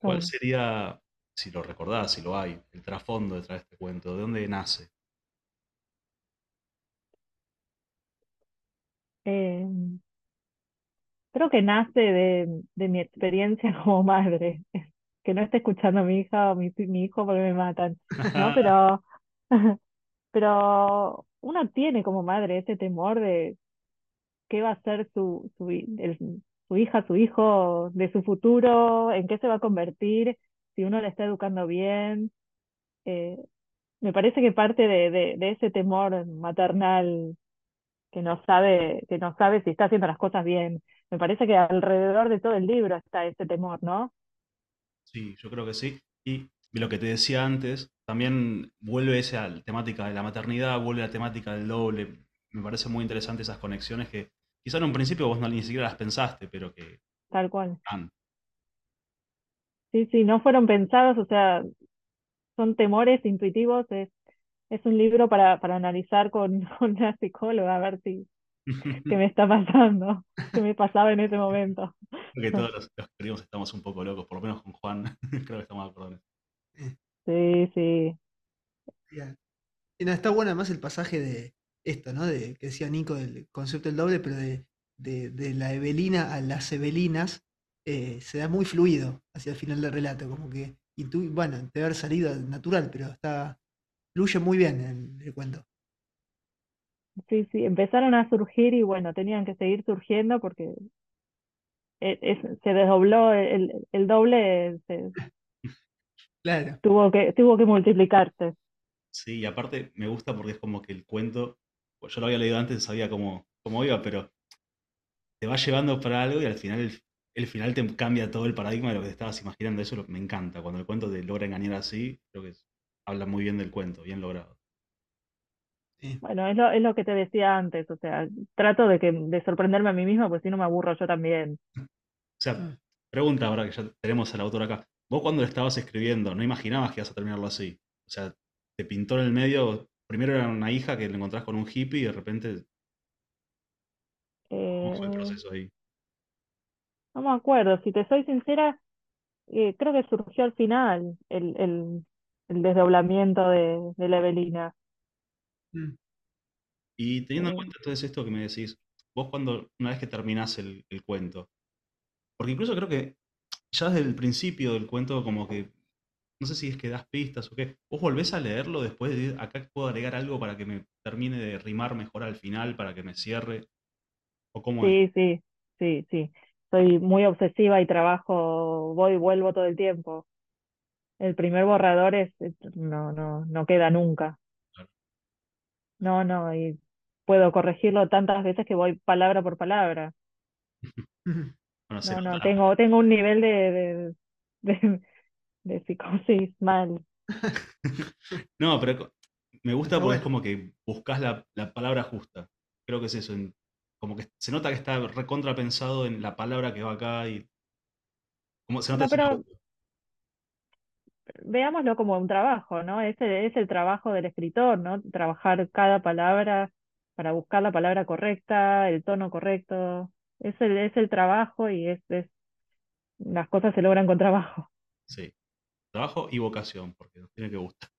¿Cuál sería, si lo recordás, si lo hay, el trasfondo detrás de este cuento? ¿De dónde nace? Eh, creo que nace de, de mi experiencia como madre. Que no esté escuchando a mi hija o mi, mi hijo porque me matan, ¿no? Pero, pero uno tiene como madre ese temor de qué va a ser su, su, el- su hija, su hijo, de su futuro, en qué se va a convertir, si uno le está educando bien. Eh, me parece que parte de, de, de ese temor maternal que no sabe, que no sabe si está haciendo las cosas bien. Me parece que alrededor de todo el libro está ese temor, ¿no? Sí, yo creo que sí. Y lo que te decía antes, también vuelve esa temática de la maternidad, vuelve la temática del doble. Me parece muy interesante esas conexiones que quizá en un principio vos no, ni siquiera las pensaste, pero que Tal cual. están. Sí, sí, no fueron pensados, o sea, son temores intuitivos, es, es un libro para, para analizar con, con una psicóloga, a ver si, qué me está pasando, qué me pasaba en ese momento. Creo que todos los, los que escribimos estamos un poco locos, por lo menos con Juan, creo que estamos de acuerdo eso. Sí, sí, Bien. Y no, está bueno además el pasaje de esto, ¿no? De, que decía Nico del concepto del doble, pero de, de- de la Evelina a las Evelinas, eh, se da muy fluido hacia el final del relato, como que, y tú, bueno, debe haber salido natural, pero está, fluye muy bien en el cuento. sí, sí, empezaron a surgir y bueno, tenían que seguir surgiendo porque e- es- se desdobló el, el doble, se- Claro, tuvo que, tuvo que multiplicarse. Sí, y aparte me gusta porque es como que el cuento, pues yo lo había leído antes, sabía cómo, cómo iba, pero te va llevando para algo y al final el, el final te cambia todo el paradigma de lo que te estabas imaginando. Eso me encanta. Cuando el cuento te logra engañar así, creo que es- habla muy bien del cuento, bien logrado. Sí. Bueno, es lo, es lo que te decía antes, o sea, trato de, que, de sorprenderme a mí misma, porque si no me aburro yo también. O sea, Mm. pregunta ahora que ya tenemos al autor acá. Vos cuando lo estabas escribiendo, no imaginabas que ibas a terminarlo así. O sea, te pintó en el medio, primero era una hija que le encontrás con un hippie y de repente, ¿cómo fue el Eh, proceso ahí? no me acuerdo, si te soy sincera, eh, creo que surgió al final el, el, el desdoblamiento de, de la Evelina. Mm. Y teniendo en cuenta entonces esto que me decís, vos cuando, una vez que terminás el, el cuento, porque incluso creo que ya desde el principio del cuento como que, no sé si es que das pistas o qué, vos volvés a leerlo después de decir, acá puedo agregar algo para que me termine de rimar mejor al final, para que me cierre, o cómo es. sí, sí, sí, sí. Soy muy obsesiva y trabajo, voy y vuelvo todo el tiempo. El primer borrador es, no, no, no queda nunca. No, no, y puedo corregirlo tantas veces que voy palabra por palabra. Bueno, No, no, tengo, tengo un nivel de, de, de, de psicosis mal. No, pero me gusta porque es como que buscas la, la palabra justa. Creo que es eso. en- como que se nota que está recontra pensado en la palabra que va acá y. Como se nota No, pero. Veámoslo como un trabajo, ¿no? Ese es el trabajo del escritor, ¿no? Trabajar cada palabra para buscar la palabra correcta, el tono correcto. Es el, es el trabajo y es, es, las cosas se logran con trabajo, Sí. Trabajo y vocación, porque nos tiene que gustar.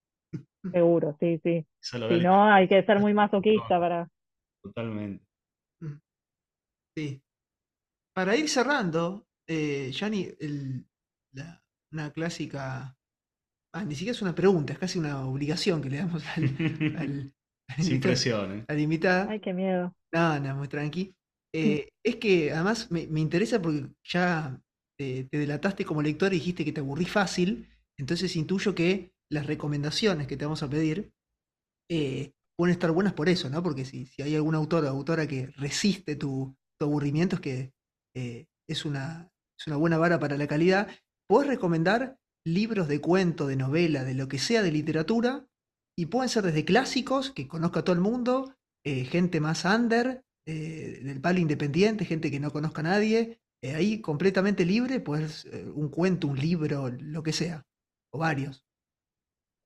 seguro, sí, sí. Es Si no, hay que ser muy No, masoquista para... totalmente. Mm. Sí. Para ir cerrando, eh, Gianni, el- la- una clásica. Ah, ni siquiera es una pregunta, es casi una obligación que le damos al, al, al Sin invitado- presión, ¿eh? a la invitada. Ay, qué miedo. No, no, muy tranqui. Eh, es que además me, me interesa porque ya te, te delataste como lector y dijiste que te aburrí fácil, entonces intuyo que las recomendaciones que te vamos a pedir eh, pueden estar buenas por eso, ¿no? Porque si, si hay algún autor o autora que resiste tu, tu aburrimiento es que eh, es una, es una buena vara para la calidad. Puedes recomendar libros de cuento, de novela, de lo que sea de literatura, y pueden ser desde clásicos, que conozca todo el mundo, eh, gente más under, eh, del palo independiente, gente que no conozca a nadie, eh, ahí completamente libre, pues un cuento, un libro, lo que sea, o varios.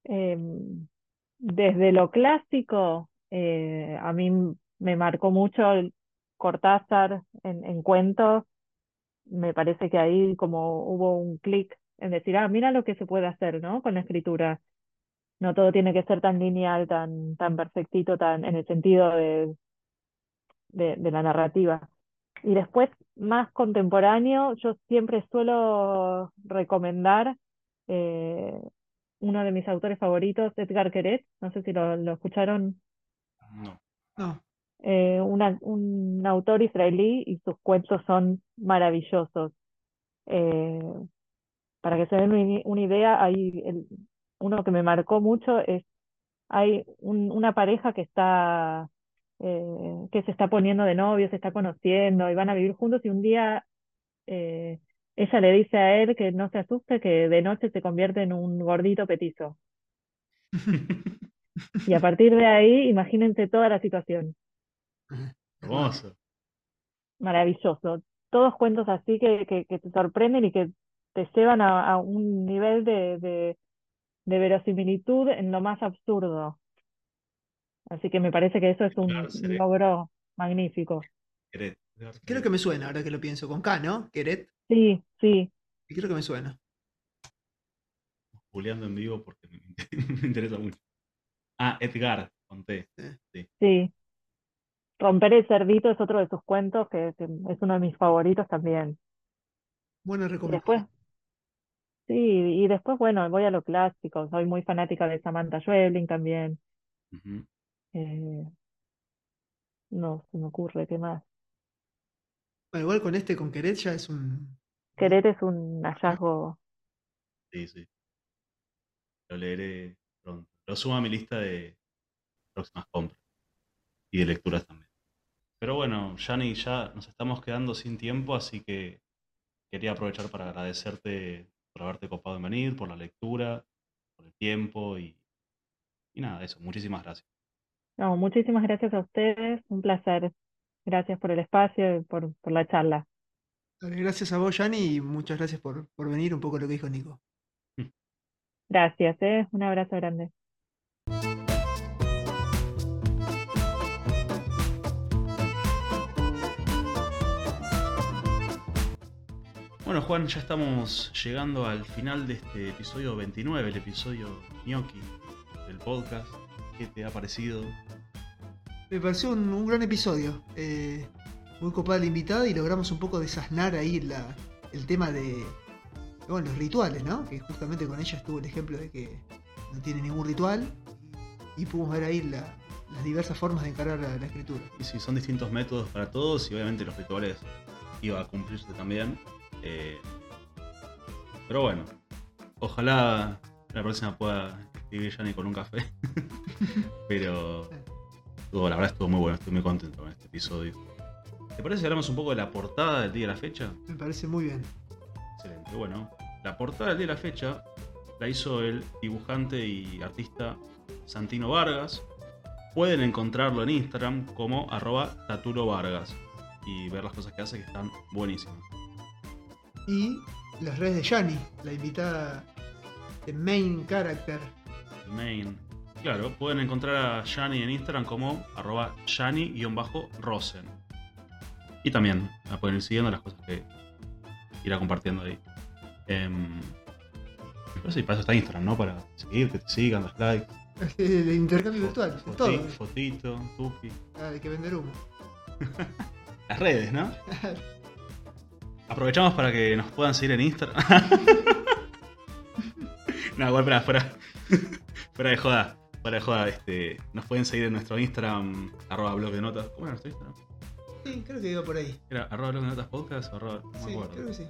Em, desde lo clásico, a mí me marcó mucho el Cortázar en, en cuentos. Me parece que ahí como hubo un clic en decir, ah, mira lo que se puede hacer, ¿no? Con la escritura. No todo tiene que ser tan lineal, tan, tan perfectito, tan en el sentido de, de, de la narrativa. Y después, más contemporáneo, yo siempre suelo recomendar eh, uno de mis autores favoritos, Edgar Queret, no sé si lo, lo escucharon, No. No, eh, una- un autor israelí y sus cuentos son maravillosos. Eh, para que se den una, una idea, hay el- uno que me marcó mucho es, hay un- una pareja que está, eh, que se está poniendo de novio, se está conociendo y van a vivir juntos y un día eh, ella le dice a él que no se asuste, que de noche se convierte en un gordito petizo. Y a partir de ahí, imagínense toda la situación. Hermoso. Maravilloso. Todos cuentos así que, que, que te sorprenden y que te llevan a, a un nivel de, de, de verosimilitud en lo más absurdo. Así que me parece que eso es un Claro, logro magnífico. Querés. creo que me suena ahora que lo pienso, con K, ¿no? Queret, Sí, sí. y creo que me suena. Juliando en vivo porque me, interesa mucho. Ah, Edgar, conté. Sí. Romper el cerdito es otro de sus cuentos que, que es uno de mis favoritos también. Buena recomendación. después, sí, y después, bueno, voy a lo clásico. Soy muy fanática de Samantha Schweblin también. Ujú. Eh, no se me ocurre qué más. Bueno, igual con este, con Queret ya es un... Querer es un hallazgo. Sí, sí. Lo leeré pronto. Lo sumo a mi lista de próximas compras. Y de lecturas también. Pero bueno, Yanni, ya nos estamos quedando sin tiempo, así que quería aprovechar para agradecerte por haberte copado en venir, por la lectura, por el tiempo y, y nada, eso. Muchísimas gracias. No, muchísimas gracias a ustedes, un placer. Gracias por el espacio y por, por la charla. Gracias a vos, Yanni, y muchas gracias por, por venir, un poco lo que dijo Nico. Gracias, ¿eh? Un abrazo grande. Bueno, Juan, ya estamos llegando al final de este episodio 29, el episodio Gnocchi del podcast. ¿Qué te ha parecido? Me pareció un, un gran episodio. eh, muy copada la invitada y logramos un poco desasnar ahí la- el tema de bueno, los rituales, ¿no? Que justamente con ella estuvo el ejemplo de que no tiene ningún ritual y pudimos ver ahí la- las diversas formas de encarar la, la escritura. Y sí, son distintos métodos para todos y obviamente los rituales iba a cumplirse también. Eh, pero bueno, ojalá la próxima pueda escribir Yanni con un café. pero estuvo- la verdad estuvo muy bueno, estoy muy contento con este episodio. ¿Te parece si hablamos un poco de la portada del día de la fecha? Me parece muy bien. Excelente. Bueno, la portada del día de la fecha la hizo el dibujante y artista Santino Vargas. Pueden encontrarlo en Instagram como arroba Tatulo Vargas y ver las cosas que hace que están buenísimas. Y las redes de Yanni, la invitada de main character. Main. Claro, pueden encontrar a Shani en Instagram como arroba Shani-Rosen. Y también la pueden ir siguiendo las cosas que irá compartiendo ahí. Em, pero sí, para eso está Instagram, ¿no? Para seguir, que te sigan, los likes. El intercambio virtual, todo. Fotito, tuki. Ah, hay que vender humo. Las redes, ¿no? Aprovechamos para que nos puedan seguir en Instagram. no, igual para fuera, fuera de joda. Fuera de joda, este, nos pueden seguir en nuestro Instagram, arroba blog de notas. ¿Cómo era nuestro Instagram? Sí, creo que iba por ahí. ¿Era arroba blog de notas podcast o arroba? No me Sí, acuerdo. creo que sí.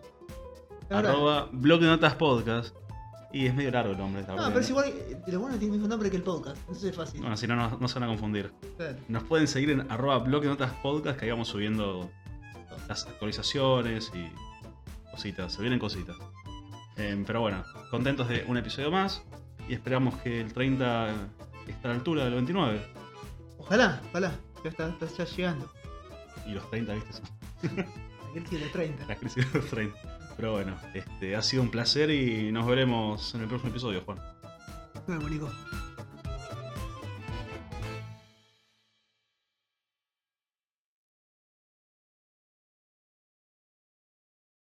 Arroba blog de notas podcast. Y es medio largo el nombre. No, pero es igual, eh, lo bueno es que tiene el mismo nombre que el podcast, entonces es fácil. Bueno, si no, no, no se van a confundir. Claro. Nos pueden seguir en arroba blog de notas podcast que ahí vamos subiendo las actualizaciones y cositas, se vienen cositas. Em, pero bueno, contentos de un episodio más y esperamos que el 30 esté a la altura del 29. Ojalá, ojalá, ya está, está ya llegando. Y los 30, viste, son Aquel que los 30. las crisis de los 30. Pero bueno, este, ha sido un placer y nos veremos en el próximo episodio, Juan. Vemos, Nico.